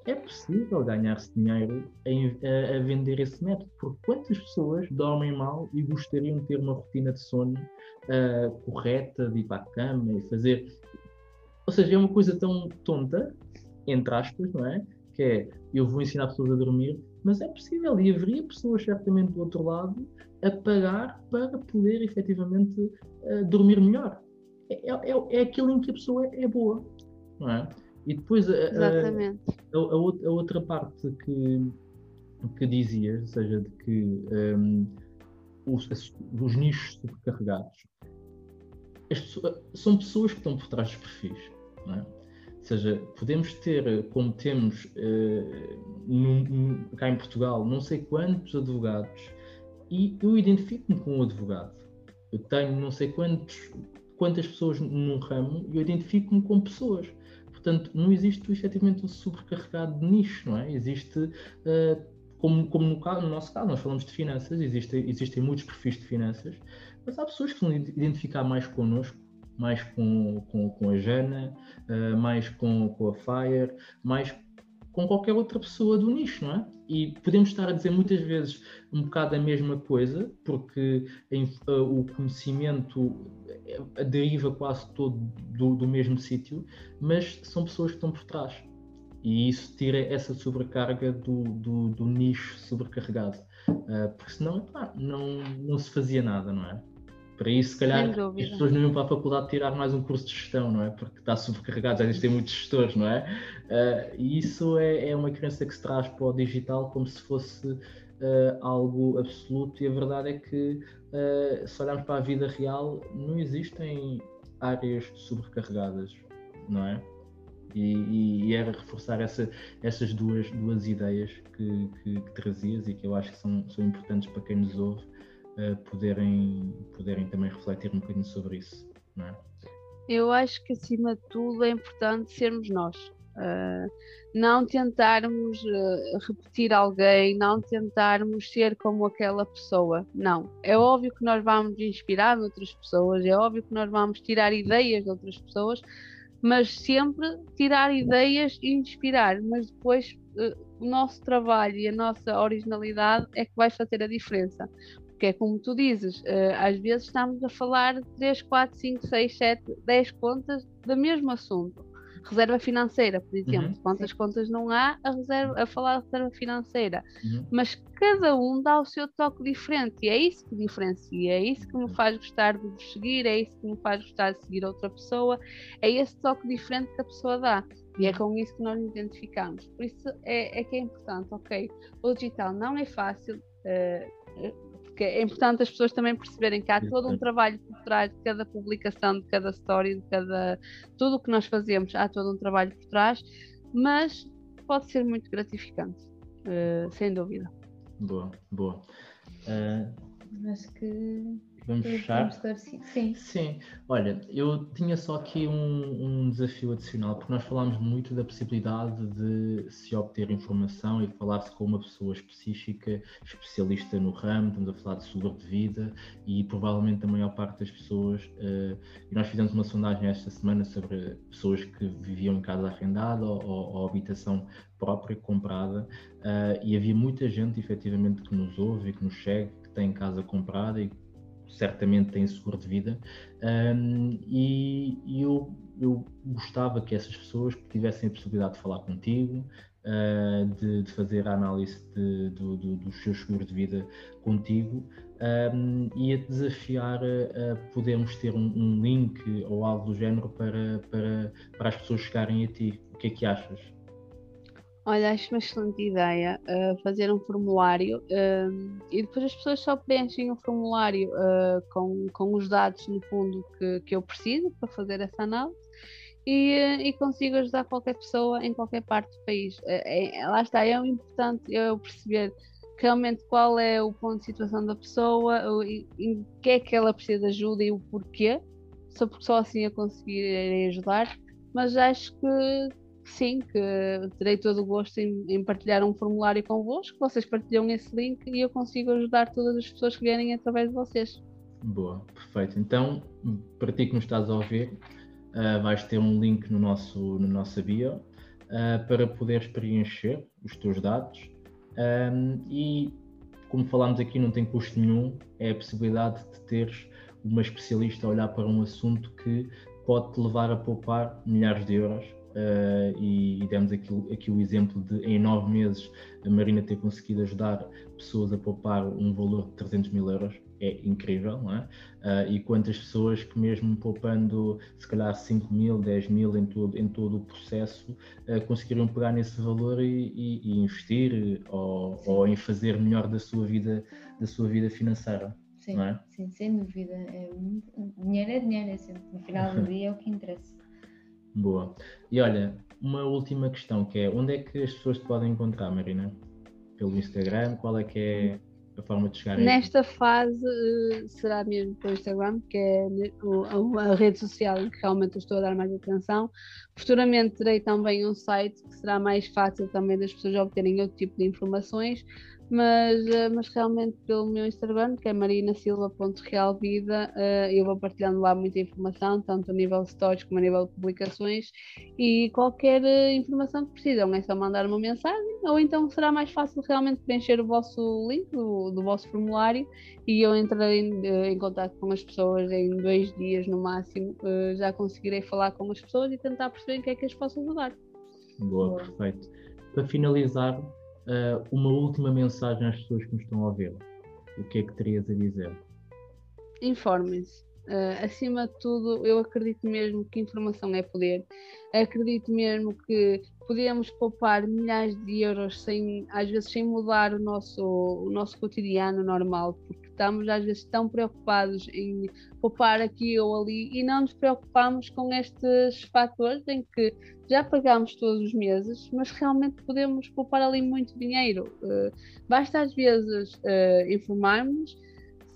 é possível ganhar-se dinheiro a, a, vender esse método, porque quantas pessoas dormem mal e gostariam de ter uma rotina de sono uh, correta, de ir para a cama e fazer. Ou seja, é uma coisa tão tonta, entre aspas, não é? Que é eu vou ensinar pessoas a dormir, mas é possível e haveria pessoas certamente do outro lado a pagar para poder efetivamente uh, dormir melhor. É, é, é, aquilo em que a pessoa é boa, não é? E depois a, a, a, a, outra parte que, que dizias, ou seja, de que um, os, os nichos supercarregados pessoas, são pessoas que estão por trás dos perfis. Não é? Ou seja, podemos ter, como temos uh, no, no, cá em Portugal, não sei quantos advogados, e eu identifico-me com um advogado. Eu tenho não sei quantos, quantas pessoas num ramo e eu identifico-me com pessoas. Portanto, não existe efetivamente um sobrecarregado de nicho, não é? Existe, uh, como, como no, caso, no, nosso caso, nós falamos de finanças, existe, existem muitos perfis de finanças, mas há pessoas que vão identificar mais connosco, mais com, com, com a Jana, uh, mais com, com a Fire, mais com qualquer outra pessoa do nicho, não é? E podemos estar a dizer muitas vezes um bocado a mesma coisa, porque em, uh, o conhecimento deriva quase todo do, do mesmo sítio, mas são pessoas que estão por trás. E isso tira essa sobrecarga do, do, do nicho sobrecarregado. Uh, porque senão, epá, não, não se fazia nada, não é? Para isso, se calhar, as pessoas não iam para a faculdade tirar mais um curso de gestão, não é? Porque está sobrecarregado, já existem muitos gestores, não é? Uh, e isso é, é, uma crença que se traz para o digital como se fosse uh, algo absoluto, e a verdade é que, uh, se olharmos para a vida real, não existem áreas sobrecarregadas, não é? E, e, e era reforçar essa, essas duas, duas ideias que, que, que trazias e que eu acho que são, são importantes para quem nos ouve uh, poderem, poderem também refletir um bocadinho sobre isso, não é? Eu acho que acima de tudo é importante sermos nós. Uh, não tentarmos uh, repetir alguém, não tentarmos ser como aquela pessoa. Não. É óbvio que nós vamos inspirar outras pessoas, é óbvio que nós vamos tirar ideias de outras pessoas, mas sempre tirar ideias e inspirar. Mas depois uh, o nosso trabalho e a nossa originalidade é que vai fazer a diferença porque é como tu dizes, às vezes estamos a falar de 3, 4, 5, 6, 7, 10 contas do mesmo assunto. Reserva financeira, por exemplo. Uhum. Quantas Sim. contas não há a, reserva, a falar de reserva financeira? Uhum. Mas cada um dá o seu toque diferente e é isso que diferencia, é isso que me faz gostar de vos seguir, é isso que me faz gostar de seguir outra pessoa, é esse toque diferente que a pessoa dá. E é com isso que nós nos identificamos. Por isso é, é que é importante, ok? O digital não é fácil. Uh, porque é importante as pessoas também perceberem que há todo um trabalho por trás de cada publicação, de cada story, de cada tudo o que nós fazemos, há todo um trabalho por trás, mas pode ser muito gratificante, uh, sem dúvida. Boa, boa. Uh... Acho que Vamos fechar? Sim. Sim. Olha, eu tinha só aqui um, um, desafio adicional, porque nós falámos muito da possibilidade de se obter informação e falar-se com uma pessoa específica, especialista no ramo, estamos a falar de seguro de vida e provavelmente a maior parte das pessoas, uh, e nós fizemos uma sondagem esta semana sobre pessoas que viviam em casa arrendada ou, ou, ou habitação própria, comprada, uh, e havia muita gente efetivamente que nos ouve e que nos segue, que tem casa comprada e certamente têm seguro de vida, um, e, e eu, eu, gostava que essas pessoas tivessem a possibilidade de falar contigo, uh, de, de, fazer a análise de, do, do, dos seus seguros de vida contigo um, e a desafiar a, podermos ter um, um, link ou algo do género para, para, para as pessoas chegarem a ti. O que é que achas? Olha, acho uma excelente ideia uh, fazer um formulário uh, e depois as pessoas só preenchem o formulário uh, com, com os dados, no fundo, que, que eu preciso para fazer essa análise e, e consigo ajudar qualquer pessoa em qualquer parte do país. É, lá está, é importante eu perceber realmente qual é o ponto de situação da pessoa, o, em que é que ela precisa de ajuda e o porquê, só porque só assim eu conseguirei ajudar. Mas acho que sim, que terei todo o gosto em, em, partilhar um formulário convosco, vocês partilham esse link e eu consigo ajudar todas as pessoas que vierem através de vocês. Boa, perfeito. Então, para ti que nos estás a ouvir, uh, vais ter um link no nosso, no nosso bio uh, para poderes preencher os teus dados um, e, como falámos aqui, não tem custo nenhum, é a possibilidade de teres uma especialista a olhar para um assunto que pode te levar a poupar milhares de euros Uh, e, e, demos aqui, aqui o exemplo de em nove meses a Marina ter conseguido ajudar pessoas a poupar um valor de 300 mil euros é incrível, não é? Uh, e quantas pessoas que mesmo poupando se calhar 5 mil, 10 mil em todo, em todo o processo uh, conseguiriam pegar nesse valor e, e, e investir ou, ou, em fazer melhor da sua vida, da sua vida financeira. Sim, é? sim sem dúvida. É, dinheiro é dinheiro, é sempre, no final do (laughs) dia é o que interessa. Boa. E olha, uma última questão que é onde é que as pessoas te podem encontrar, Marina? Pelo Instagram? Qual é que é a forma de chegar Nesta aí? fase uh, será mesmo pelo Instagram, que é a, rede social em que realmente estou a dar mais atenção. Futuramente terei também um site que será mais fácil também das pessoas obterem outro tipo de informações mas, eh, mas realmente pelo meu Instagram, que é marinasilva.realvida, uh, eu vou partilhando lá muita informação, tanto a nível de stories como a nível de publicações, e qualquer eh, informação que precisam é só mandar uma mensagem, ou então será mais fácil realmente preencher o vosso link do, do vosso formulário e eu entrarei em, em contato com as pessoas em dois dias no máximo, já conseguirei falar com as pessoas e tentar perceber o que é que as posso ajudar. Boa, Boa. perfeito. Para finalizar, uh, uma última mensagem às pessoas que nos estão a ouvir. O que é que terias a dizer? Informem-se. Uh, acima de tudo, eu acredito mesmo que informação é poder. Acredito mesmo que podemos poupar milhares de euros sem, às vezes, sem mudar o nosso, o nosso cotidiano normal, porque estamos às vezes tão preocupados em poupar aqui ou ali e não nos preocupamos com estes fatores em que já pagamos todos os meses, mas realmente podemos poupar ali muito dinheiro. Uh, basta às vezes uh, informarmos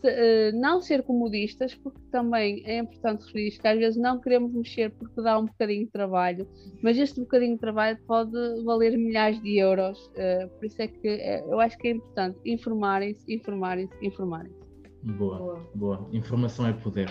se, uh, não ser comodistas, porque também é importante referir que às vezes não queremos mexer porque dá um bocadinho de trabalho, mas este bocadinho de trabalho pode valer milhares de euros. Uh, por isso é que é, eu acho que é importante informarem-se, informarem-se, informarem-se. Boa, boa, boa. Informação é poder.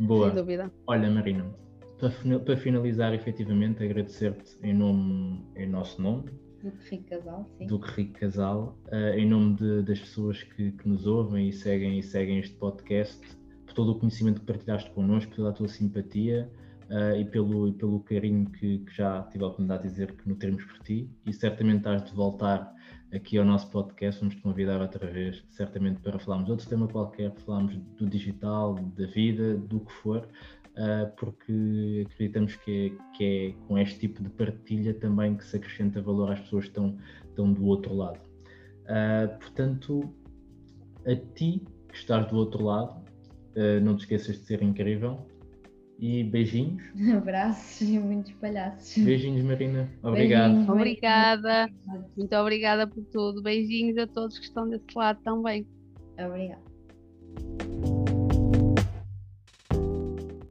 Boa. Sem dúvida. Olha, Marina, para, para finalizar, efetivamente, agradecer-te em nome, em nosso nome, do que Rico Casal, sim. Do que Rico Casal, uh, em nome de, das pessoas que, que, nos ouvem e seguem, e seguem este podcast, por todo o conhecimento que partilhaste connosco, pela tua simpatia uh, e, pelo, e pelo carinho que, que, já tive a oportunidade de dizer que nutremos por ti. E certamente estás de voltar aqui ao nosso podcast, vamos te convidar outra vez, certamente para falarmos de outro tema qualquer, falarmos do digital, da vida, do que for, porque acreditamos que é, que é com este tipo de partilha também que se acrescenta valor às pessoas que estão, estão do outro lado. Uh, portanto, a ti que estás do outro lado, uh, não te esqueças de ser incrível e beijinhos. (laughs) Abraços e muitos palhaços. Beijinhos, Marina. Obrigado. Beijinhos, obrigada. Muito obrigada por tudo. Beijinhos a todos que estão desse lado também. Obrigada.